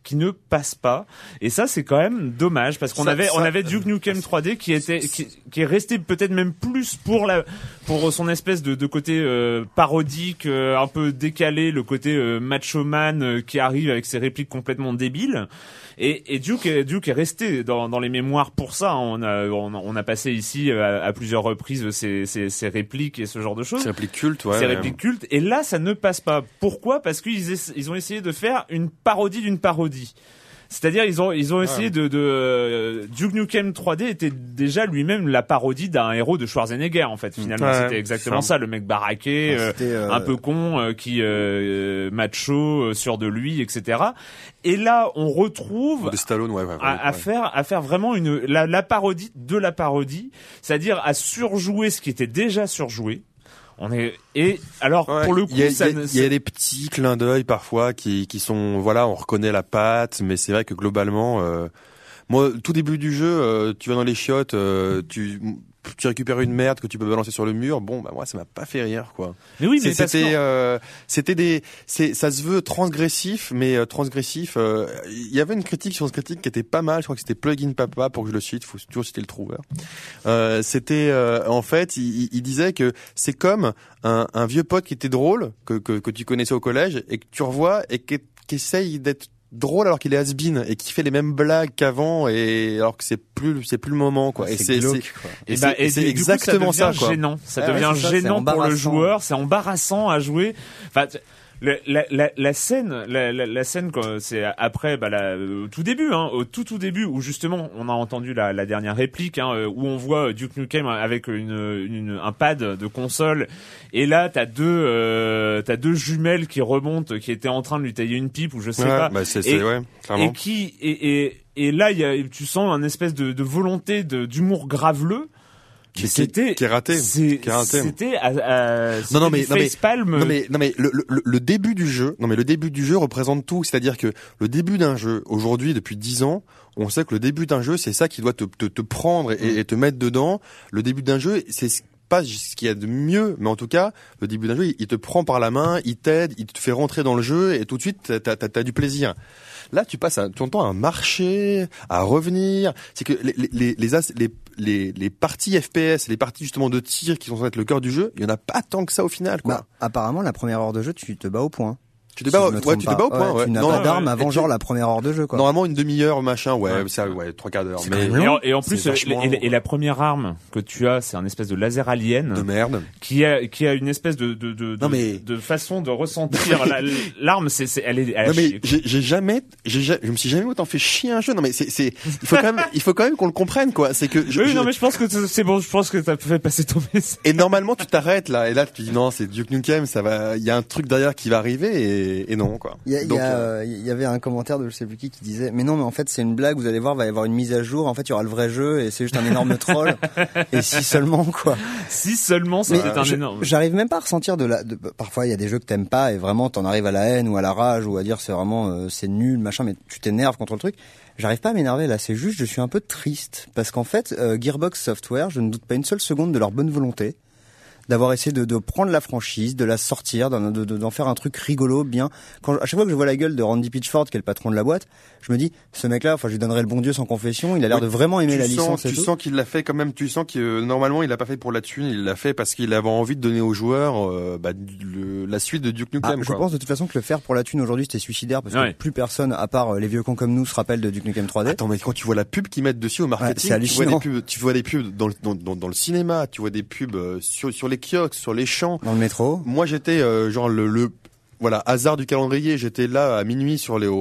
qui ne passe pas. Et ça c'est quand même dommage parce qu'on Ça- avait on avait Duke Nukem 3D qui était qui, qui est resté peut-être même plus pour la pour son espèce de, de côté euh, parodique euh, un peu décalé le côté euh, macho man euh, qui arrive avec ses répliques complètement débiles et, et Duke, est- Duke est resté dans, dans les mémoires pour ça. On a, on on a passé ici euh, à, à plusieurs reprises ses, ses, ses répliques et ce genre de choses C'est réplique culte, ouais. ces répliques cultes. Et là, ça ne passe pas. Pourquoi? Parce qu'ils ils ont essayé de faire une parodie d'une parodie. C'est-à-dire ils ont ils ont essayé de, de euh, Duke Nukem 3D était déjà lui-même la parodie d'un héros de Schwarzenegger en fait finalement Ouais, c'était exactement ça. ça le mec baraqué Ah, euh, euh, un peu con euh, qui euh, macho euh, sûr de lui etc. Et là on retrouve De Stallone, ouais, ouais, à, à faire à faire vraiment une la, la parodie de la parodie, c'est-à-dire à surjouer ce qui était déjà surjoué. On est et alors Ouais, pour le coup il y a, ça il y a- ne- il y a des petits clins d'œil parfois qui, qui sont voilà on reconnaît la patte mais c'est vrai que globalement euh, moi tout début du jeu euh, tu vas dans les chiottes euh, tu tu récupères une merde que tu peux balancer sur le mur bon bah moi ça m'a pas fait rire quoi. Mais oui mais c'était euh, c'était des c'est ça se veut transgressif mais euh, transgressif euh, il y avait une critique sur une critique qui était pas mal je crois que c'était plugin papa pour que je le cite faut toujours citer le trouveur. Euh, c'était euh, en fait il, il- il disait que c'est comme un, un vieux pote qui était drôle que, que que tu connaissais au collège et que tu revois et qui qui essaye d'être drôle alors qu'il est has-been et qui fait les mêmes blagues qu'avant et alors que c'est plus c'est plus le moment quoi et c'est glauque, c'est- quoi. et Et, bah, c'est et c'est du- du coup, exactement ça, ça devient quoi gênant. Ça ouais, devient ça, gênant pour le joueur. C'est embarrassant à jouer. Enfin, la, la, la scène, la, la, la scène, c'est après, bah, la, au tout début, hein, au tout tout début, où justement, on a entendu la, la dernière réplique, hein, euh, où on voit Duke Nukem avec une, une, un pad de console, et là, t'as deux, euh, t'as deux jumelles qui remontent, qui étaient en train de lui tailler une pipe, ou je sais Ouais, pas, bah c'est Et- ouais et qui et, et, et là y a tu sens un espèce de, de volonté de d'humour graveleux Qui- c'était qui est raté, c'était Non, non, mais- non, mais- Non mais non mais le, le, le début du jeu, non mais le début du jeu représente tout, c'est-à-dire que le début d'un jeu aujourd'hui depuis 10 ans, on sait que le début d'un jeu c'est ça qui doit te, te, te prendre et, et te mettre dedans. Le début d'un jeu c'est ce- pas ce qu'il y a de mieux, mais en tout cas, le début d'un jeu, il, il te prend par la main, il t'aide, il te fait rentrer dans le jeu et tout de suite t'as t'as- t'as du plaisir. Là, tu passes ton temps à marcher, à revenir. C'est que les, les, les, les, les, les parties FPS, les parties justement de tir qui sont censées être le cœur du jeu, il y en a pas tant que ça au final, quoi. Bah, apparemment, la première heure de jeu, tu te bats au point. Tu te Si bats, me ouais, tu te bats au point, ouais. Tu n'as Non, pas ouais, et avant genre la première heure de jeu, quoi. Normalement une demi-heure, machin, ouais, Ouais. ça, ouais, trois quarts d'heure. Mais et en, et en C'est plus, vachement et, long, et la première arme que tu as, c'est un espèce de laser alien de merde. qui a qui a une espèce de de de, Non, de- mais- de façon de ressentir la- l'arme. C'est c'est elle est elle Non mais j'ai jamais, j'ai je me suis jamais autant fait chier un jeu. Non mais c'est, c'est, il faut quand même, il faut quand même qu'on le comprenne quoi. C'est que je, oui, je- non, mais je pense que c'est- c'est bon. Je pense que t'as fait passer ton message. et normalement tu t'arrêtes là et là tu dis non c'est Duke Nukem, ça va, il y a un truc derrière qui va arriver et, et non quoi. Il y, y euh, euh, il y avait un commentaire de je sais plus qui qui disait mais non mais en fait c'est une blague vous allez voir va y avoir une mise à jour en fait il y aura le vrai jeu et c'est juste un énorme troll. Et si seulement quoi. Si seulement c'était un je- énorme. j'arrive même pas à ressentir de la de- parfois il y a des jeux que t'aimes pas et vraiment t'en arrives à la haine ou à la rage ou à dire c'est vraiment euh, c'est nul machin mais tu t'énerves contre le truc. J'arrive pas à m'énerver là c'est juste je suis un peu triste. Parce qu'en fait euh, Gearbox Software je ne doute pas une seule seconde de leur bonne volonté d'avoir essayé de, de prendre la franchise, de la sortir, d'en de, de- d'en faire un truc rigolo, bien. Quand, à chaque fois que je vois la gueule de Randy Pitchford, qui est le patron de la boîte, je me dis, ce mec-là, enfin, je lui donnerai le bon Dieu sans confession, il a l'air Oui, de vraiment aimer la sens, licence et tu tout. sens qu'il l'a fait quand même. Tu sens que euh, normalement il l'a pas fait pour la thune, il l'a fait parce qu'il avait envie de donner aux joueurs euh, bah, le- la suite de Duke Ah, Nukem. je quoi. pense de toute façon que le faire pour la thune aujourd'hui c'était suicidaire parce Ouais. que plus personne à part euh, les vieux cons comme nous se rappelle de Duke Nukem 3D. Attends, mais quand tu vois la pub qu'ils mettent dessus au c'est marketing, tu vois des pubs, tu vois des pubs dans le, dans, dans, dans le cinéma, tu vois des pubs euh, sur, sur les kiosques, sur les champs. Dans le métro. Moi, j'étais euh, genre le, le voilà hasard du calendrier. J'étais là à minuit sur les au,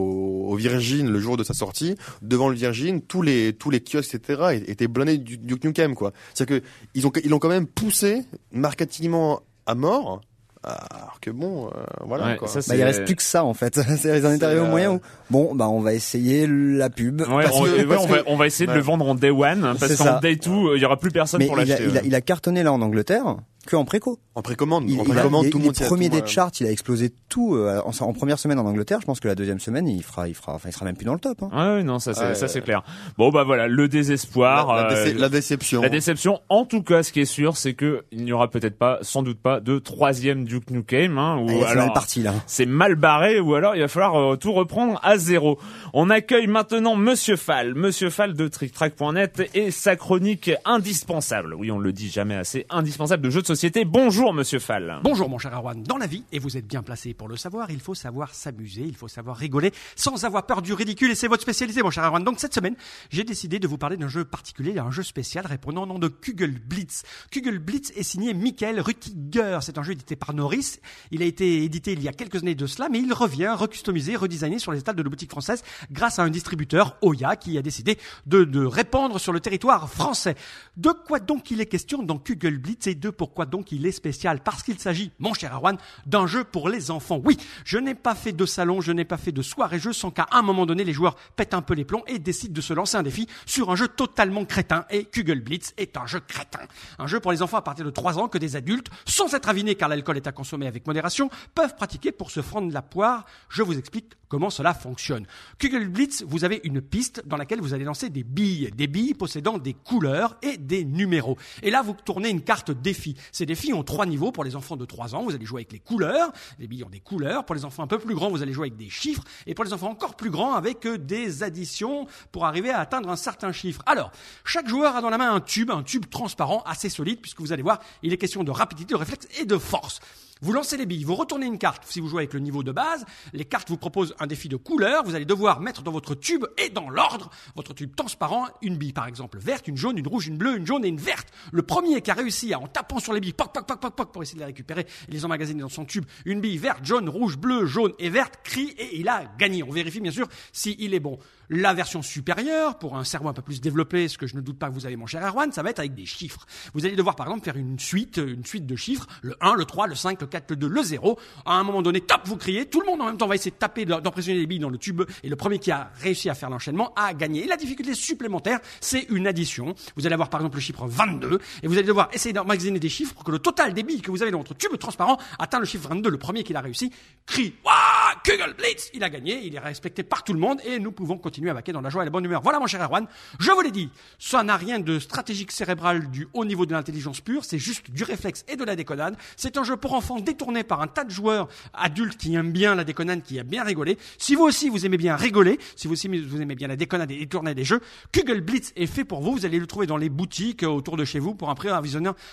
au Virgin le jour de sa sortie. Devant le Virgin, tous les tous les kiosques etc étaient blindés du Duke Nukem quoi. C'est-à-dire que ils ont ils l'ont quand même poussé marketingement à mort. Alors que bon, euh, voilà Ouais, quoi. ça, Bah, il reste plus que ça en fait. C'est- Ils en est arrivés au euh, moyen où bon bah on va essayer la pub. Ouais, Parce on, que- ouais, parce on va, que- on va essayer de ouais. le vendre en day one parce qu'en day two, il y aura plus personne Mais pour l'acheter. il, il a cartonné là en Angleterre que en préco. En précommande, Il, en précommande, il tout le il est monde premier des monde- charts, il a explosé tout euh, en, en première semaine en Angleterre. Je pense que la deuxième semaine, il fera, il fera, enfin, il sera même plus dans le top. Hein. Ouais, ouais, non, ça c'est ça c'est clair. Bon bah voilà, le désespoir, La, la euh, la déception. la déception. En tout cas, ce qui est sûr, c'est que il n'y aura peut-être pas, sans doute pas, de troisième Duke Nukem, hein, ou alors mal parti là. c'est mal barré, ou alors il va falloir euh, tout reprendre à zéro. On accueille maintenant Monsieur Fall, Monsieur Fall de TrickTrack.net et sa chronique indispensable. Oui, on le dit jamais assez, indispensable de jeux de Bonjour Monsieur Fall. Bonjour mon cher Arwan. Dans la vie, et vous êtes bien placé pour le savoir, il faut savoir s'amuser, il faut savoir rigoler sans avoir peur du ridicule et c'est votre spécialité mon cher Arwan. Donc cette semaine, j'ai décidé de vous parler d'un jeu particulier, un jeu spécial répondant au nom de Kugel Blitz. Kugel Blitz est signé Michael Rutiger. C'est un jeu édité par Norris. Il a été édité il y a quelques années de cela, mais il revient recustomisé, redesigné sur les étals de nos boutiques françaises grâce à un distributeur, Oya, qui a décidé de, de répandre sur le territoire français. De quoi donc il est question dans Kugel Blitz et de pourquoi donc il est spécial? Parce qu'il s'agit, mon cher Arwan, d'un jeu pour les enfants. Oui, je n'ai pas fait de salon, je n'ai pas fait de soirée jeu sans qu'à un moment donné les joueurs pètent un peu les plombs et décident de se lancer un défi sur un jeu totalement crétin. Et Kugel Blitz est un jeu crétin. Un jeu pour les enfants à partir de 3 ans que des adultes, sans être avinés car l'alcool est à consommer avec modération, peuvent pratiquer pour se prendre la poire. Je vous explique comment cela fonctionne. Kugel Blitz, vous avez une piste dans laquelle vous allez lancer des billes, des billes possédant des couleurs et des numéros. Et là, vous tournez une carte défi. Ces défis ont trois niveaux pour les enfants de 3 ans. Vous allez jouer avec les couleurs, les billes ont des couleurs. Pour les enfants un peu plus grands, vous allez jouer avec des chiffres. Et pour les enfants encore plus grands, avec euh, des additions pour arriver à atteindre un certain chiffre. Alors, chaque joueur a dans la main un tube, un tube transparent assez solide, puisque vous allez voir, il est question de rapidité, de réflexe et de force. Vous lancez les billes, vous retournez une carte. Si vous jouez avec le niveau de base, les cartes vous proposent un défi de couleur. Vous allez devoir mettre dans votre tube et dans l'ordre, votre tube transparent, une bille par exemple verte, une jaune, une rouge, une bleue, une jaune et une verte. Le premier qui a réussi à, en tapant sur les billes, poc, poc, poc, poc, poc, pour essayer de les récupérer et les emmagasiner dans son tube, une bille verte, jaune, rouge, bleue, jaune et verte, crie et il a gagné. On vérifie bien sûr s'il est bon. La version supérieure, pour un cerveau un peu plus développé, ce que je ne doute pas que vous avez mon cher Erwan, ça va être avec des chiffres. Vous allez devoir par exemple faire une suite, une suite de chiffres, le 1, le 3, le 5, le 4, le 2, le 0. À un moment donné, top, vous criez, tout le monde en même temps va essayer de taper, les billes dans le tube, et le premier qui a réussi à faire l'enchaînement a gagné. Et la difficulté supplémentaire, c'est une addition. Vous allez avoir par exemple le chiffre 22, et vous allez devoir essayer d'emmagasiner des chiffres pour que le total des billes que vous avez dans votre tube transparent atteint le chiffre 22. Le premier qui l'a réussi crie, Wouah, Kugel Blitz! Il a gagné, il est respecté par tout le monde, et nous pouvons continuer vaquer dans la joie et la bonne humeur. Voilà mon cher Erwan, je vous l'ai dit, ça n'a rien de stratégique cérébral du haut niveau de l'intelligence pure, c'est juste du réflexe et de la déconnade. C'est un jeu pour enfants détourné par un tas de joueurs adultes qui aiment bien la déconnade, qui aiment bien rigoler. Si vous aussi vous aimez bien rigoler, si vous aussi vous aimez bien la déconnade et détourner des jeux, Kugel Blitz est fait pour vous. Vous allez le trouver dans les boutiques euh, autour de chez vous pour un prix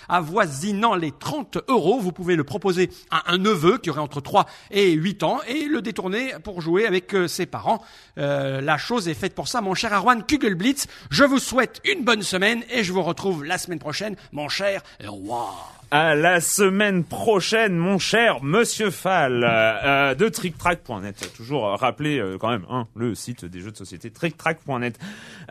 avoisinant les 30 euros. Vous pouvez le proposer à un neveu qui aurait entre 3 et 8 ans et le détourner pour jouer avec euh, ses parents. Euh, chose est faite pour ça, mon cher Arwan Kugel Blitz. Je vous souhaite une bonne semaine et je vous retrouve la semaine prochaine, mon cher roi. À la semaine prochaine, mon cher Monsieur Fall, euh, de TrickTrack.net. Toujours euh, rappeler euh, quand même hein, le site des jeux de société TrickTrack.net.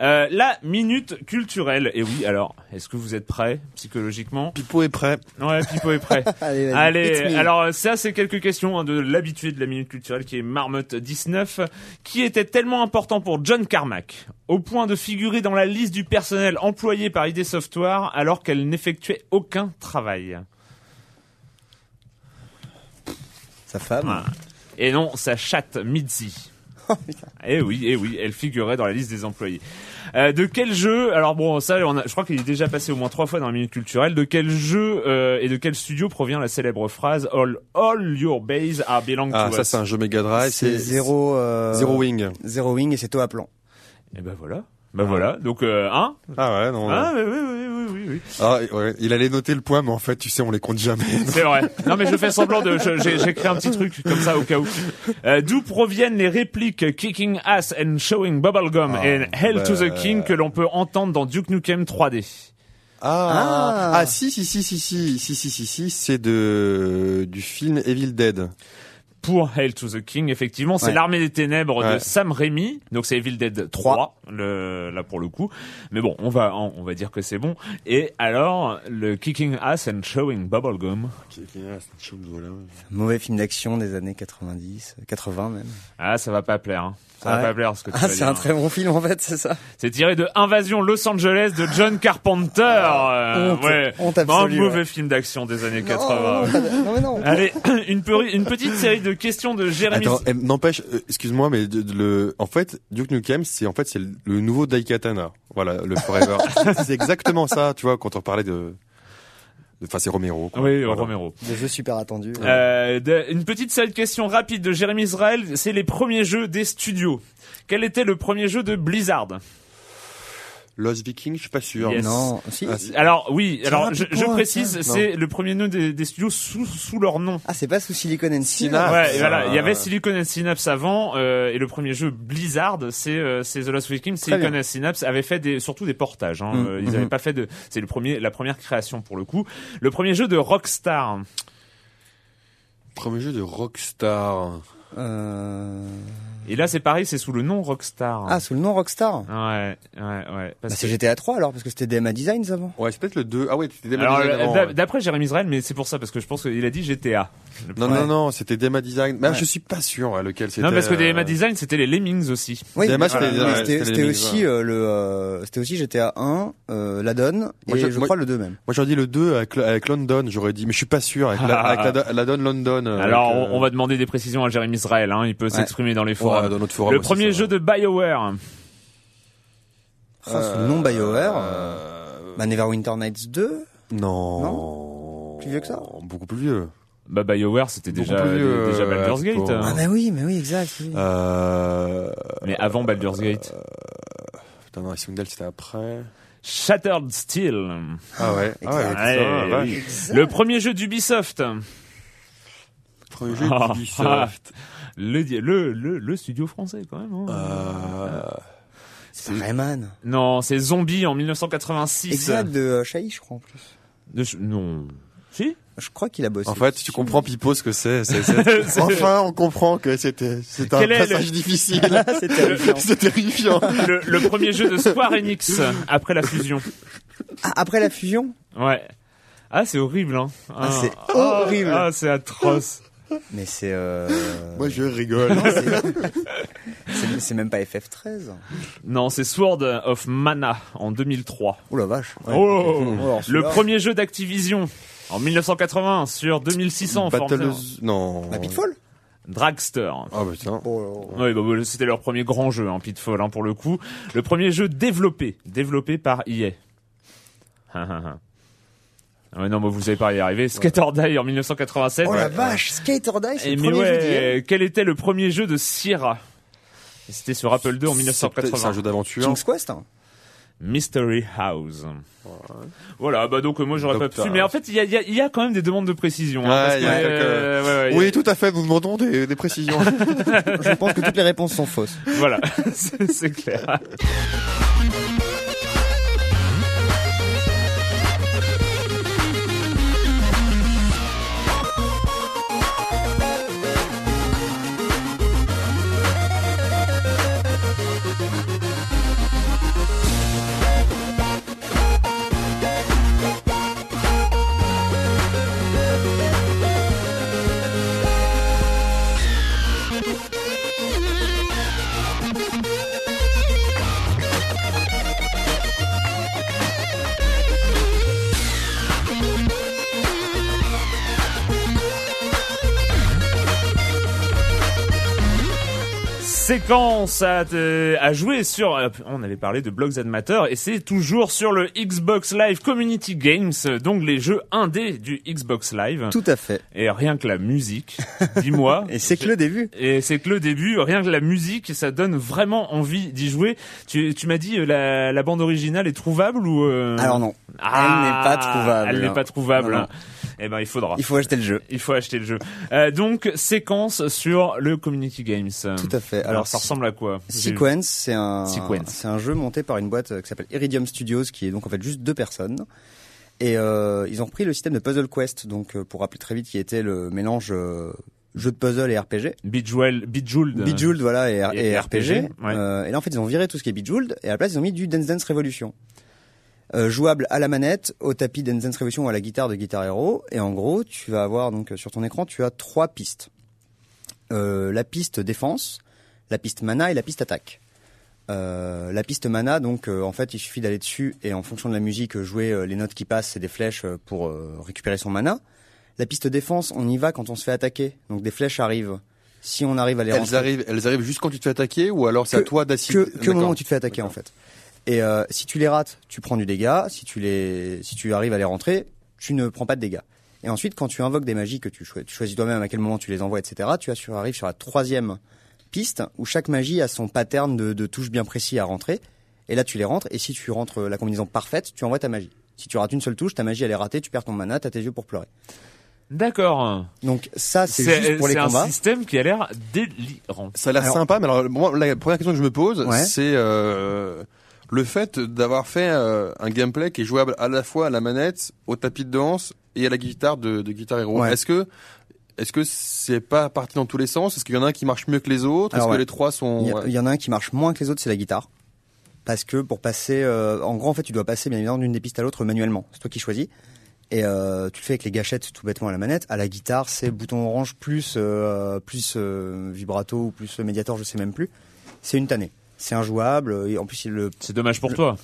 Euh, la minute culturelle. Et oui, alors, est-ce que vous êtes prêts psychologiquement? Pipo est prêt. Ouais, Pipo est prêt. Allez, Allez, alors ça c'est quelques questions hein, de l'habitué de la minute culturelle qui est Marmotte 19, qui était tellement important pour John Carmack, au point de figurer dans la liste du personnel employé par ID Software alors qu'elle n'effectuait aucun travail. Sa femme. Et non, sa chatte Mitzi. Oh, putain. Eh oui, eh oui, elle figurait dans la liste des employés. Euh, de quel jeu Alors bon, ça, on a, je crois qu'il est déjà passé au moins trois fois dans la minute culturelle. De quel jeu euh, et de quel studio provient la célèbre phrase All, all your bases are belong Ah, to ça us c'est un jeu Mega Drive. C'est zéro, euh, Zero Wing. Zero Wing et c'est à plan. Et ben voilà. Ben voilà. Donc euh, hein Ah ouais, non. Ah oui, oui, oui, oui, oui, oui. Ah, ouais, il allait noter le point, mais en fait, tu sais, on les compte jamais. C'est vrai. Non mais je fais semblant de. J'ai j'ai créé un petit truc comme ça au cas où. Euh, D'où proviennent les répliques Kicking Ass and Showing Bubblegum Ah, et Hell to the bah. King que l'on peut entendre dans Duke Nukem 3D Ah, Ah. ah, si, si, si, si, si, si, si, si, si, c'est de, du film Evil Dead. Pour Hail to the King, effectivement, c'est Ouais. l'armée des ténèbres de. Sam Raimi. Donc c'est Evil Dead 3, le, là pour le coup. Mais bon, on va, on, va dire que c'est bon. Et alors, le Kicking Ass and Showing Bubblegum. Mauvais film d'action des années 90, 80 même. Ah, ça va pas plaire. Hein. Ça Ah va ouais pas plaire ce que tu Ah, c'est un très bon film en fait, c'est ça. C'est tiré de Invasion Los Angeles de John Carpenter. Euh, honte, ouais. honte un absolue, mauvais ouais. film d'action des années Non, 80. non, non, mais non. Allez, une, une petite série de questions de Jérémy. Attends, eh, n'empêche, euh, excuse-moi, mais de- de- le, en fait, Duke Nukem, c'est en fait c'est le, le nouveau Daikatana. Voilà, le Forever. c'est exactement ça, tu vois, quand on parlait de- enfin c'est Romero. quoi. Oui, Voilà. Romero. Des jeux super attendus. Euh, de- une petite série de questions rapides de Jérémy Israël. C'est les premiers jeux des studios. Quel était le premier jeu de Blizzard? Lost Viking, je suis pas sûr. Yes. Non, si. Ah, si. Alors oui, alors je, précise, c'est le premier nom des, des studios sous, sous leur nom. Ah, c'est pas sous Silicon and Synapse. Synapse. Ouais, ça- voilà, il y avait Silicon and Synapse avant euh, et le premier jeu Blizzard, c'est euh, c'est The Lost Viking. Très Silicon and Synapse avait fait des surtout des portages. Hein. Mm, Euh, ils mhm. avaient pas fait de, c'est le premier, la première création pour le coup. Le premier jeu de Rockstar. Premier jeu de Rockstar. Euh... Et là, c'est pareil, c'est sous le nom Rockstar. Ah, sous le nom Rockstar. Ouais, ouais, ouais. Parce Bah, c'est que- GTA 3 alors, parce que c'était DMA Designs avant. Ouais, c'est peut-être le 2. Ah ouais, c'était Dema Alors, Design avant, ouais. d'après Jérémy Israël, mais c'est pour ça parce que je pense qu'il a dit GTA. Non, non, non, c'était Dema Design. Mais Ouais. je suis pas sûr ouais, lequel c'était. Non, parce que des euh, DMA Design, c'était les Lemmings aussi. Oui, DMA, mais c'était- aussi euh, le, euh, c'était aussi GTA 1, euh, la donne et Moi, je- je, moi- crois le 2 même. Moi j'aurais dit le 2 avec, avec London, j'aurais dit, mais je suis pas sûr avec la, avec la, la donne London. euh, Alors, euh, on va demander des précisions à Jérémy Israël. Hein. Il peut s'exprimer dans les forums. Ouais, dans notre forum le aussi, premier jeu de BioWare. Ah, nom BioWare. euh, Euh, Bah, Neverwinter Nights 2. non. Plus vieux que ça Beaucoup plus vieux. Bah, BioWare, c'était déjà, plus vieux, déjà euh, Baldur's Gate. pour-. Ah, mais oui, mais oui, exact. oui. Euh... Mais avant Baldur's Gate. Putain, non, Icewind Dale, c'était après. Shattered Steel. Ah ouais. Ah ouais. Le premier jeu d'Ubisoft. Ah, d'Ubisoft. Le, le, le, le studio français, quand même. hein. Euh... C'est Rayman. Non, c'est Zombie en 1986. Exact de euh, Chahi, je crois en plus. De ch- non. Si? Je crois qu'il a bossé. En fait, tu comprends Pipo ce que c'est. enfin, on comprend que c'était c'est un Quel est passage le- difficile. c'est terrifiant. c'est terrifiant. le, le premier jeu de Square Enix après la fusion. Ah, après la fusion? Ouais. Ah, c'est horrible, hein. Ah, c'est ah, horrible. Ah, c'est atroce. Mais c'est. Euh... Moi, je rigole. c'est- même pas FF13. Non, c'est Sword of Mana en 2003. Oh la vache. Ouais. Oh, alors le premier jeu d'Activision en 1980 sur 2600 Battle. Non. La Pitfall? Dragster. Ah bah tiens. Oh, bah, bah, c'était leur premier grand jeu, hein, Pitfall, hein, pour le coup. Le premier jeu développé, développé par EA. Ah ouais, non, moi vous savez pas y arriver. Skater Die en 1987. Oh la vache, Skater Die, c'est Et le mais premier jeu d'hier. ouais, quel était le premier jeu de Sierra? C'était sur Apple II en C'est peut-être- C'est un 1980. jeu d'aventure. King's Quest hein. Mystery House. Voilà, bah donc euh, moi j'aurais pas pu. Mais en fait, il y a, y, a, il y a quand même des demandes de précision. hein, Ouais, parce a euh, ouais, ouais, Oui, tout à fait. Nous demandons des, des précisions. Je pense que toutes les réponses sont fausses. Voilà, c'est clair. Séquence à, te- à jouer sur. euh, On avait parlé de Blogs and Matter et c'est toujours sur le Xbox Live Community Games, donc les jeux indés du Xbox Live. Tout à fait. Et rien que la musique, dis-moi. Et c'est que le début. Et c'est que le début, rien que la musique, ça donne vraiment envie d'y jouer. Tu, tu m'as dit euh, la, la bande originale est trouvable ou euh... Alors non. Ah, Elle n'est pas trouvable. Elle n'est pas trouvable. Non, non. Eh ben, il faudra. Il faut acheter le jeu. Il faut acheter le jeu. Euh, donc, séquence sur le Community Games. Tout à fait. Alors, ressemble à quoi? Sequence, c'est un, c'est un jeu monté par une boîte euh, qui s'appelle Iridium Studios, qui est donc en fait juste deux personnes. Et euh, ils ont repris le système de Puzzle Quest, donc euh, pour rappeler très vite, qui était le mélange euh, jeu de puzzle et RPG. Bejeweled. Bejeweled. Bejeweled, voilà, et, R- Et et RPG, RPG. ouais. Et là, en fait, ils ont viré tout ce qui est Bejeweled, et à la place, ils ont mis du Dance Dance Revolution. Jouable à la manette, au tapis Dance Dance Revolution ou à la guitare de Guitar Hero. Et en gros, tu vas avoir, donc, sur ton écran, tu as trois pistes. La piste défense, la piste mana et la piste attaque. Euh, la piste mana, donc euh, en fait, il suffit d'aller dessus et en fonction de la musique, euh, jouer euh, les notes qui passent, c'est des flèches pour récupérer son mana. La piste défense, on y va quand on se fait attaquer, donc des flèches arrivent. Si on arrive à les Elles rentrer- arrivent, elles arrivent juste quand tu te fais attaquer ou alors c'est à toi d'assister? que, que moment où tu te fais attaquer en fait. Et si tu les rates, tu prends du dégât. Si tu les, si tu arrives à les rentrer, tu ne prends pas de dégâts. Et ensuite, quand tu invoques des magies que tu, tu choisis toi-même à quel moment tu les envoies, etc., tu arrives sur la troisième piste où chaque magie a son pattern de, de touches bien précis à rentrer. Et là, tu les rentres. Et si tu rentres la combinaison parfaite, tu envoies ta magie. Si tu rates une seule touche, ta magie elle est ratée, tu perds ton mana, t'as tes yeux pour pleurer. D'accord. Donc ça, c'est juste pour les un combats. système qui a l'air délirant. Ça a l'air sympa, mais alors moi, la première question que je me pose, Ouais. c'est euh, le fait d'avoir fait euh, un gameplay qui est jouable à la fois à la manette, au tapis de danse et à la guitare de, de Guitar Hero. Ouais. Est-ce que est-ce que c'est pas parti dans tous les sens? Est-ce qu'il y en a un qui marche mieux que les autres? Est-ce que les trois sont Il y, a- ouais. il y en a un qui marche moins que les autres, c'est la guitare. Parce que pour passer, euh, en gros, en fait, tu dois passer bien évidemment d'une des pistes à l'autre manuellement. C'est toi qui choisis. Et euh, tu le fais avec les gâchettes tout bêtement à la manette. À la guitare, c'est bouton orange plus euh, plus vibrato ou plus médiator, je sais même plus. C'est une tannée. C'est injouable. Et en plus, il le. C'est dommage pour toi.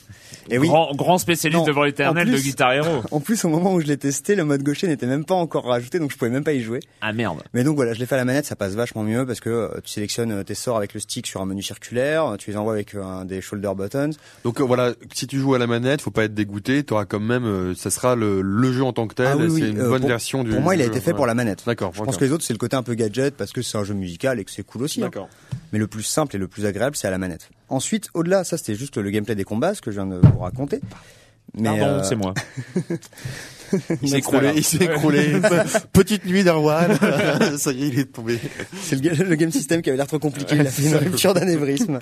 Et oui. grand, grand spécialiste Non, devant l'éternel de Guitar Hero. En plus, au moment où je l'ai testé, le mode gaucher n'était même pas encore rajouté, donc je pouvais même pas y jouer. Ah merde. Mais donc voilà, je l'ai fait à la manette, ça passe vachement mieux parce que euh, tu sélectionnes euh, tes sorts avec le stick sur un menu circulaire, tu les envoies avec euh, un des shoulder buttons. Donc euh, voilà, si tu joues à la manette, faut pas être dégoûté. Tu auras quand même, euh, ça sera le, le jeu en tant que tel. Ah oui, oui, c'est une euh, bonne pour- version du. Pour moi, il a jeu, été fait pour la manette. D'accord. Je pense que les autres, c'est le côté un peu gadget parce que c'est un jeu musical et que c'est cool aussi. hein. D'accord. Mais le plus simple et le plus agréable, c'est à la manette. Ensuite, au-delà, ça c'était juste le gameplay des combats, ce que je viens de vous raconter. Mais Pardon, euh, c'est moi. Il s'est écroulé, grave. il s'est écroulé. Petite nuit d'Arwan. ça y est, il est tombé. C'est le, ga- le game system qui avait l'air trop compliqué. Il a fait une rupture d'anévrisme.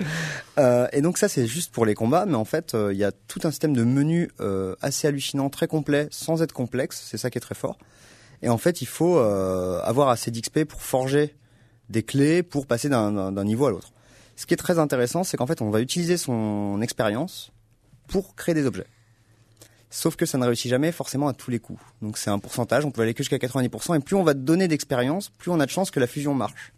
Euh, et donc ça, c'est juste pour les combats, mais en fait, euh, il y a tout un système de menus assez hallucinant, très complet, sans être complexe. C'est ça qui est très fort. Et en fait, il faut avoir assez d'XP pour forger des clés pour passer d'un niveau à l'autre. Ce qui est très intéressant, c'est qu'en fait, on va utiliser son expérience pour créer des objets. Sauf que ça ne réussit jamais forcément à tous les coups. Donc c'est un pourcentage, on peut aller que jusqu'à 90%, et plus on va donner d'expérience, plus on a de chances que la fusion marche.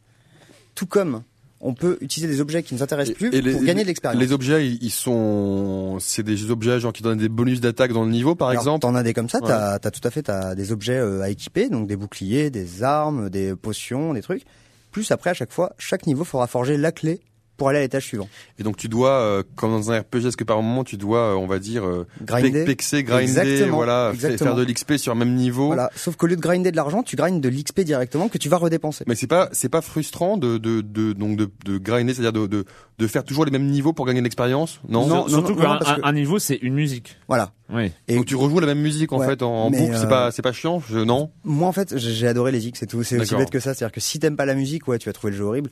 Tout comme on peut utiliser des objets qui ne nous intéressent plus Et- et les- pour gagner de l'expérience. Les objets, ils sont, c'est des objets genre qui donnent des bonus d'attaque dans le niveau, par Alors, exemple. T'en as des comme ça, t'as as tout à fait t'as des objets euh, à équiper, donc des boucliers, des armes, des potions, des trucs. Plus après, à chaque fois, chaque niveau faudra forger la clé pour aller à l'étage suivant. Et donc tu dois, euh, comme dans un RPG, est-ce que par moment tu dois, euh, on va dire, euh, Grinder. pe- pexer, grinder, Exactement, voilà, exactement. faire de l'XP sur le même niveau. Voilà. Sauf qu'au lieu de grinder de l'argent, tu grindes de l'XP directement que tu vas redépenser. Mais c'est pas, c'est pas frustrant de, de, de donc de, de grinder, c'est-à-dire de, de, de faire toujours les mêmes niveaux pour gagner de l'expérience, non, Non, Surtout qu'un que- niveau, c'est une musique. Voilà. Oui. Et Donc tu rejoues la même musique en Ouais, fait en, boucle, c'est euh, pas, c'est pas chiant, je, non? Moi, en fait, j'ai adoré les X et tout. C'est aussi bête que ça. C'est-à-dire que si t'aimes pas la musique, ouais, tu vas trouver le jeu horrible.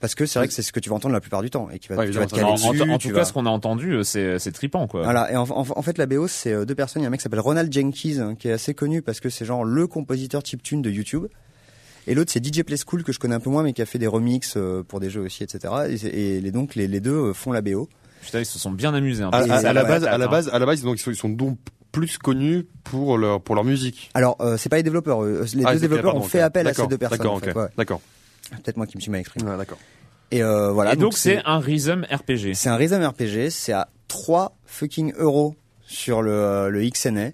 Parce que c'est vrai que c'est ce que tu vas entendre la plupart du temps et qui va, Ouais, tu vas te caler En, en- dessus, en tu tout vas- cas, ce qu'on a entendu, euh, c'est c'est trippant, quoi. Voilà, et en, en- en fait la BO c'est euh, deux personnes, il y a un mec qui s'appelle Ronald Jenkins hein, qui est assez connu parce que c'est genre le compositeur chiptune de YouTube. Et l'autre c'est DJ Play School que je connais un peu moins mais qui a fait des remixes euh, pour des jeux aussi etc. Et, c'est- et les, donc les, les deux font la BO. Putain, ils se sont bien amusés. hein, À, parce à- la base, à la base, à la base, donc ils sont, ils sont donc plus connus pour leur pour leur musique. Alors euh, c'est pas les développeurs, les Ah, deux développeurs pardon, ont fait appel à ces deux personnes. D'accord, en fait, ok, ouais. d'accord. Peut-être moi qui me suis mal exprimé. Ouais, d'accord. Et euh, voilà. Et donc, c'est un rhythm RPG. C'est un rhythm RPG, c'est à 3 fucking euros sur le, euh, le XNA.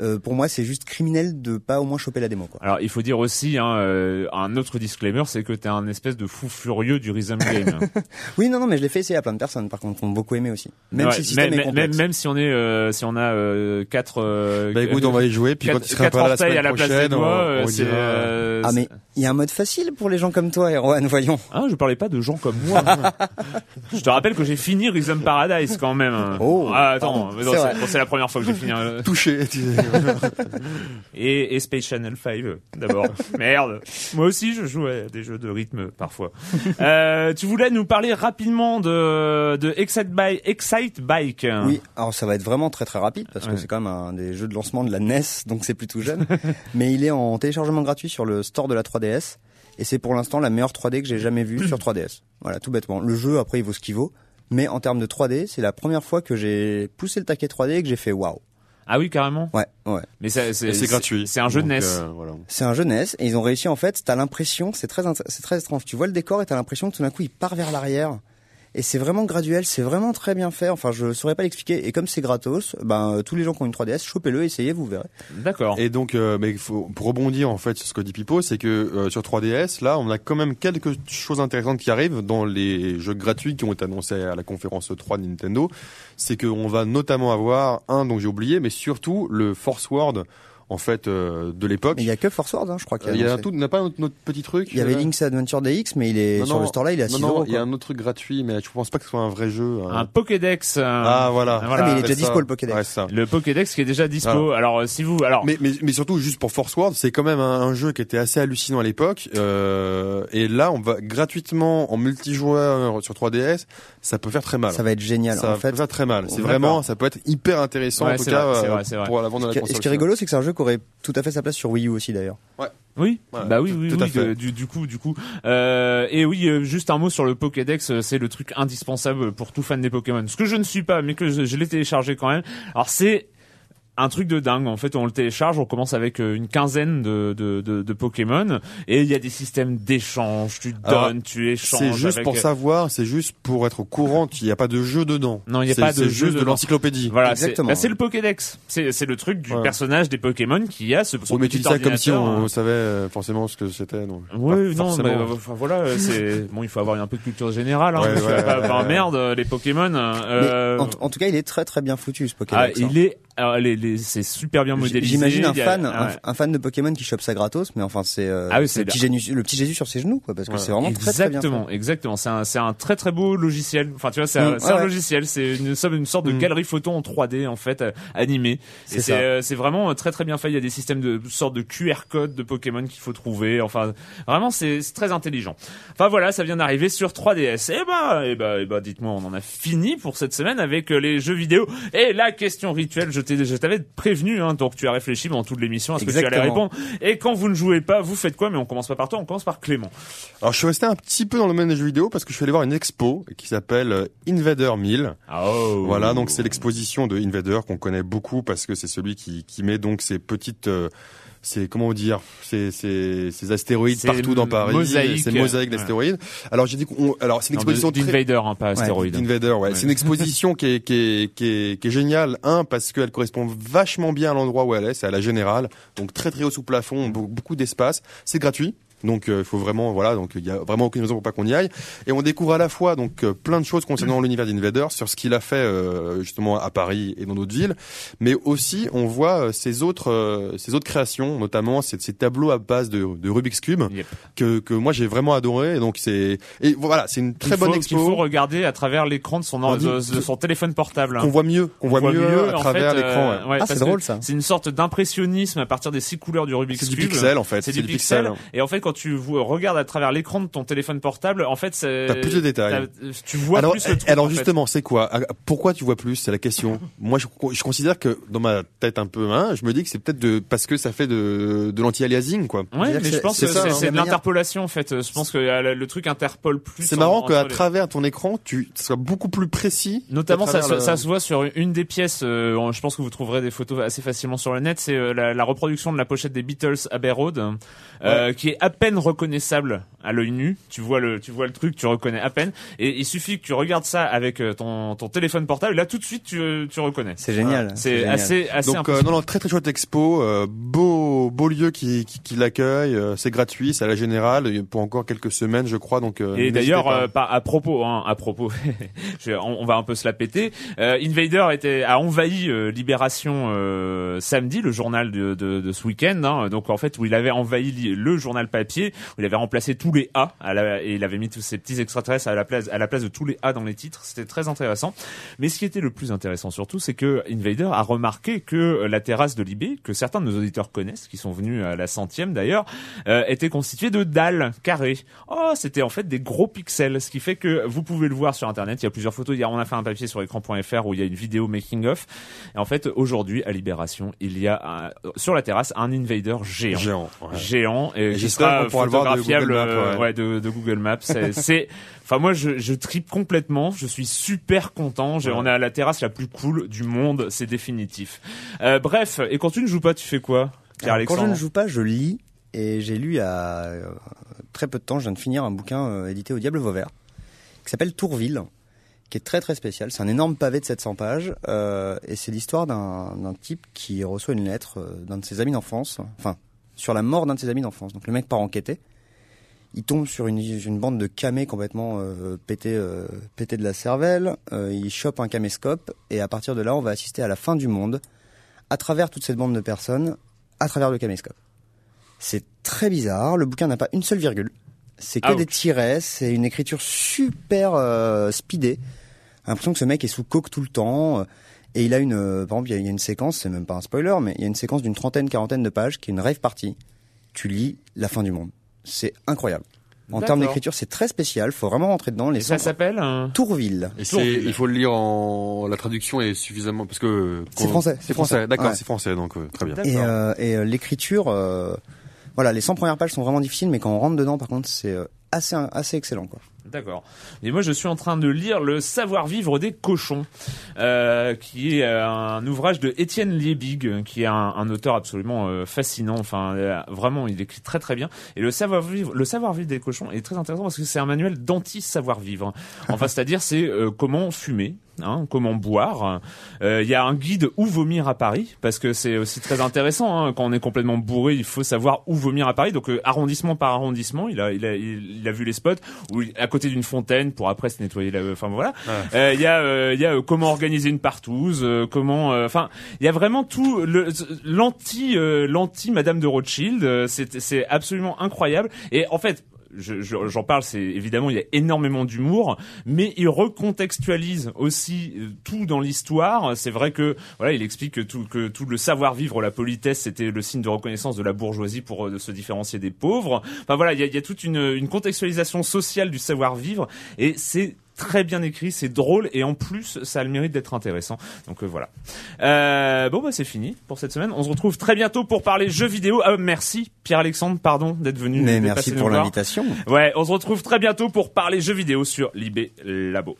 Euh, pour moi, c'est juste criminel de pas au moins choper la démo. Quoi. Alors, il faut dire aussi hein, euh, un autre disclaimer, c'est que t'es un espèce de fou furieux du rhythm game. Oui, non, non, mais je l'ai fait essayer à plein de personnes, par contre, qui ont beaucoup aimé aussi. Même Ouais, si le système même, est complexe. même, même si on est, euh, si on a euh, quatre, euh, Bah écoute, on va y jouer, puis quatre, quand tu seras pas là la semaine à la place des prochaine, doigts, on, on c'est, dira, Ah, mais il y a un mode facile pour les gens comme toi, Erwan, voyons. Ah, je parlais pas de gens comme moi. je te rappelle que j'ai fini Rhythm Paradise quand même. Oh, ah, attends, c'est la première fois que j'ai fini. euh, touché. et, et Space Channel 5 euh, d'abord. Merde. Moi aussi, je joue à des jeux de rythme parfois. euh, tu voulais nous parler rapidement de, de Excite, Bike, Excite Bike. Oui, alors ça va être vraiment très très rapide parce que c'est quand même un des jeux de lancement de la NES, donc c'est plutôt jeune. mais il est en téléchargement gratuit sur le store de la 3DS et c'est pour l'instant la meilleure 3D que j'ai jamais vue sur 3DS. Voilà, tout bêtement. Le jeu après il vaut ce qu'il vaut, mais en termes de 3D, c'est la première fois que j'ai poussé le taquet 3D et que j'ai fait waouh. Ah oui, carrément. Ouais, ouais. Mais c'est gratuit. C'est un jeu de NES. euh, voilà. C'est un jeu NES et ils ont réussi en fait. T'as l'impression, c'est très, c'est très étrange. Tu vois le décor et t'as l'impression que tout d'un coup il part vers l'arrière. Et c'est vraiment graduel, c'est vraiment très bien fait. Enfin, je saurais pas l'expliquer. Et comme c'est gratos, ben euh, tous les gens qui ont une 3DS, chopez-le, essayez, vous verrez. D'accord. Et donc, euh, mais faut, pour rebondir en fait sur ce que dit Pipo, c'est que euh, sur 3DS, là, on a quand même quelques choses intéressantes qui arrivent dans les jeux gratuits qui ont été annoncés à la conférence 3 de Nintendo. C'est qu'on va notamment avoir un dont j'ai oublié, mais surtout le Force Word en fait euh, de l'époque. Mais il y a que Force Wars, hein, je crois qu'il y a. Il y a un annoncé. tout, n'a pas un autre, notre petit truc. Il y avait euh, Link's Adventure DX, mais il est Non, sur non, le store là, il est à 6 non, non, euros. il y a un autre truc gratuit, mais je pense pas que ce soit un vrai jeu. hein. Un Pokédex. euh, Ah voilà. voilà. Ah, mais il est déjà ça. dispo le Pokédex. Ouais, c'est ça. Le Pokédex qui est déjà dispo. Alors euh, si vous, alors Mais, mais, mais surtout, juste pour Force World, c'est quand même un, un jeu qui était assez hallucinant à l'époque. Euh, et là, on va gratuitement en multijoueur sur 3DS, ça peut faire très mal. Ça va être génial. Ça en fait, peut faire très mal. C'est vraiment, ça peut être hyper intéressant Ouais, en tout c'est cas vrai, c'est vrai, c'est vrai. pour la vente de la Ce qui- console. ce qui est rigolo, c'est que c'est un jeu aurait tout à fait sa place sur Wii U aussi d'ailleurs. Oui, Ouais, bah oui, tout- oui, tout oui, à fait. de- du, du coup, du coup. Euh, et oui, euh, juste un mot sur le Pokédex, euh, c'est le truc indispensable pour tout fan des Pokémon. Ce que je ne suis pas, mais que je, je l'ai téléchargé quand même. Alors c'est un truc de dingue. En fait, on le télécharge, on commence avec euh, une quinzaine de, de, de, de Pokémon, et il y a des systèmes d'échange. Tu Alors, donnes, tu échanges. C'est juste avec- pour savoir, c'est juste pour être au courant qu'il n'y a pas de jeu dedans. Non, il y a pas de C'est jeu juste de l'encyclopédie. Voilà, c'est Exactement. bah, c'est le Pokédex. C'est c'est le truc du Ouais. personnage des Pokémon qui a ce petit dis ça comme si on hein. savait euh, forcément ce que c'était. donc. Oui, Pas non, forcément. mais euh, enfin voilà, euh, c'est bon, il faut avoir un peu de culture générale. Hein, Ouais, ouais, bah, ouais, ouais. merde, euh, les Pokémon. Euh, en, en tout cas, il est très très bien foutu ce ah, Pokédex. hein. il est, alors, les, les, c'est super bien modélisé. J'imagine un fan, un, un fan de Pokémon qui chope ça gratos, mais enfin c'est euh, Ah oui, le, petit Jésus, le petit Jésus sur ses genoux, quoi, parce que Ouais. c'est vraiment très très bien. fait. Exactement, exactement. C'est un, c'est un très très beau logiciel. Enfin, tu vois, c'est un, Mm, ouais, un logiciel. C'est une, sorte de Mm. galerie photo en 3D en fait, euh, animée. C'est euh, c'est vraiment euh, très très bien fait. Il y a des systèmes de sorte de QR code de Pokémon qu'il faut trouver. Enfin, vraiment, c'est très intelligent. Enfin voilà, ça vient d'arriver sur 3DS. Et bah, et bah, et bah, dites-moi, on en a fini pour cette semaine avec les jeux vidéo. Et la question rituelle, je t'ai, je t'avais prévenu, hein, donc tu as réfléchi pendant toute l'émission à ce que tu allais répondre. Et quand vous ne jouez pas, vous faites quoi? Mais on commence pas par toi, on commence par Clément. Alors je suis resté un petit peu dans le domaine des jeux vidéo parce que je suis allé voir une expo qui s'appelle euh, Invader 1000. Oh. Voilà, donc c'est l'exposition de Invader qu'on connaît beaucoup parce que c'est celui qui, qui met donc ces petites, euh, c'est comment dire, ces, ces, ces astéroïdes C'est partout dans Paris, mosaïque. c'est mosaïque Ouais. d'astéroïdes. Alors j'ai dit qu'on, alors c'est une exposition d'Invader, hein, pas astéroïde. Invader, ouais. Ouais. C'est une exposition qui est, qui est, qui est, qui est géniale. Un, parce qu'elle correspond vachement bien à l'endroit où elle est. C'est à la Générale. Donc très très haut sous plafond, be- beaucoup d'espace. C'est gratuit. Donc il faut vraiment voilà donc il y a vraiment aucune raison pour pas qu'on y aille et on découvre à la fois donc euh, plein de choses concernant l'univers d'Invader sur ce qu'il a fait euh, justement à Paris et dans d'autres villes mais aussi on voit euh, ses autres euh, ses autres créations notamment ces, ces tableaux à base de, de Rubik's cube Yep. que que moi j'ai vraiment adoré et donc c'est et voilà c'est une très Qu'il faut- bonne Qu'il expo faut regarder à travers l'écran de son, de, de son téléphone portable. qu'on voit mieux, qu'on voit, mieux, à en travers fait, l'écran. euh, ouais. ouais, Ah, c'est drôle, ça. C'est une sorte d'impressionnisme à partir des six couleurs du Rubik's C'est du Cube. pixel en fait. C'est du, pixel. pixel. Et en fait, quand tu regardes à travers l'écran de ton téléphone portable, en fait, c'est- T'as plus de détails. Tu vois alors, plus le truc. alors justement, c'est quoi? Ah, Pourquoi tu vois plus? C'est la question. Moi, je, je considère que dans ma tête un peu, hein, je me dis que c'est peut-être de parce que ça fait de, de l'anti-aliasing, quoi. Ouais, mais je pense que c'est hein. c'est de l'interpolation en fait. Je pense que euh, le truc interpole plus. C'est marrant qu'à travers ton écran, tu sois beaucoup plus précis. Notamment, à ça, se- le- ça se voit sur une des pièces. euh, je pense que vous trouverez des photos assez facilement sur le net. C'est euh, la, la reproduction de la pochette des Beatles Abbey Road, euh, qui est à peine reconnaissable à l'œil nu. Tu vois le, tu vois le truc, tu reconnais à peine. Et il suffit que tu regardes ça avec euh, ton, ton téléphone portable. Là, tout de suite, tu, tu reconnais. C'est génial. C'est génial. assez, assez Donc euh, non, non, très très chouette expo, euh, beau beau lieu qui qui, qui l'accueille, euh, c'est gratuit, c'est à la générale pour encore quelques semaines, je crois. Donc euh, Et d'ailleurs, pas. euh, à propos, hein, à propos, je- on, on va un peu se la péter. Euh, Invader était a envahi euh, Libération euh, samedi, le journal de, de, de ce week-end. hein. donc en fait, où il avait envahi li- le journal papier, où il avait remplacé tous les A à la- et il avait mis tous ces petits extraterrestres à la place à la place de tous les A dans les titres. C'était très intéressant. Mais ce qui était le plus intéressant surtout, c'est que Invader a remarqué que euh, la terrasse de Libé, que certains de nos auditeurs connaissent, qui sont venus à la centième d'ailleurs, euh, était constituée de dalles carrées. Oh, c'était en fait des gros pixels, ce qui fait que vous pouvez le voir sur internet. Il y a plusieurs photos. Hier, on a fait un papier sur écran.fr où il y a une vidéo making of. Et en fait, aujourd'hui, à Libération, il y a un- sur la terrasse un Invader géant. géant. ouais. Géant et Et qui j'espère sera qu'on pourra le voir de photographiable Google Maps, euh, ouais. ouais, de, de Google Maps. C'est, c'est- enfin moi je, je tripe complètement. Je suis super content. J'ai- Ouais. On est à la terrasse la plus cool du monde. C'est définitif. Euh, bref, et quand tu ne joues pas, tu fais quoi, Pierre Alors, quand je Alexandre ne joue pas, je lis et j'ai lu il y a euh, très peu de temps. Je viens de finir un bouquin euh, édité au Diable Vauvert qui s'appelle Tourville, qui est très très spécial. C'est un énorme pavé de 700 pages euh, et c'est l'histoire d'un d'un type qui reçoit une lettre euh, d'un de ses amis d'enfance, enfin sur la mort d'un de ses amis d'enfance. Donc le mec part enquêter. Il tombe sur une, une bande de camés complètement euh, pété, euh, pété de la cervelle. Euh, il chope un caméscope et à partir de là, on va assister à la fin du monde à travers toute cette bande de personnes à travers le caméscope. C'est très bizarre. Le bouquin n'a pas une seule virgule. C'est que Ouch. des tirets. C'est une écriture super euh, speedée. L'impression que ce mec est sous coke tout le temps. Et il a une, euh, par exemple, il y a- une séquence, c'est même pas un spoiler, mais il y a une séquence d'une trentaine, quarantaine de pages qui est une rêve partie. Tu lis la fin du monde. C'est incroyable. En termes d'écriture, c'est très spécial. Faut vraiment rentrer dedans. Les Et ça s'appelle euh, Tourville. Et c'est, il faut le lire en, la traduction est suffisamment, parce que. C'est français, C'est français, français. d'accord, Ouais. c'est français, donc, euh, très bien. Et, euh, et l'écriture, euh, voilà, les 100 premières pages sont vraiment difficiles, mais quand on rentre dedans, par contre, c'est euh, assez assez excellent, quoi. D'accord. Et moi, je suis en train de lire Le savoir-vivre des cochons, euh, qui est euh, un ouvrage de Étienne Liebig, qui est un, un auteur absolument euh, fascinant. Enfin, euh, vraiment, il écrit très très bien. Et le savoir-vivre, le savoir-vivre des cochons est très intéressant parce que c'est un manuel d'anti-savoir-vivre. Enfin, c'est-à-dire, c'est euh, comment fumer. Hein, comment boire. Euh, Il y a un guide où vomir à Paris parce que c'est aussi très intéressant hein, quand on est complètement bourré il faut savoir où vomir à Paris. Donc euh, arrondissement par arrondissement il a il a il, a vu les spots où à côté d'une fontaine pour après se nettoyer la enfin voilà. Euh, il y a euh, il y a euh, comment organiser une partouze euh, comment euh, enfin il y a vraiment tout le l'anti euh, l'anti Madame de Rothschild euh, c'est absolument incroyable. Et en fait je- je- j'en parle, c'est évidemment il y a énormément d'humour, mais il recontextualise aussi euh, tout dans l'histoire. C'est vrai que voilà, il explique que tout, que tout le savoir-vivre, la politesse, c'était le signe de reconnaissance de la bourgeoisie pour euh, se différencier des pauvres. Enfin voilà, il y a, il y a toute une, une contextualisation sociale du savoir-vivre, et c'est très bien écrit, c'est drôle et en plus ça a le mérite d'être intéressant. Donc euh, voilà. Euh, bon bah c'est fini pour cette semaine. On se retrouve très bientôt pour parler jeux vidéo. Ah, merci Pierre-Alexandre, pardon d'être venu. Mais merci pour l'invitation. Ouais, on se retrouve très bientôt pour parler jeux vidéo sur Libé Labo.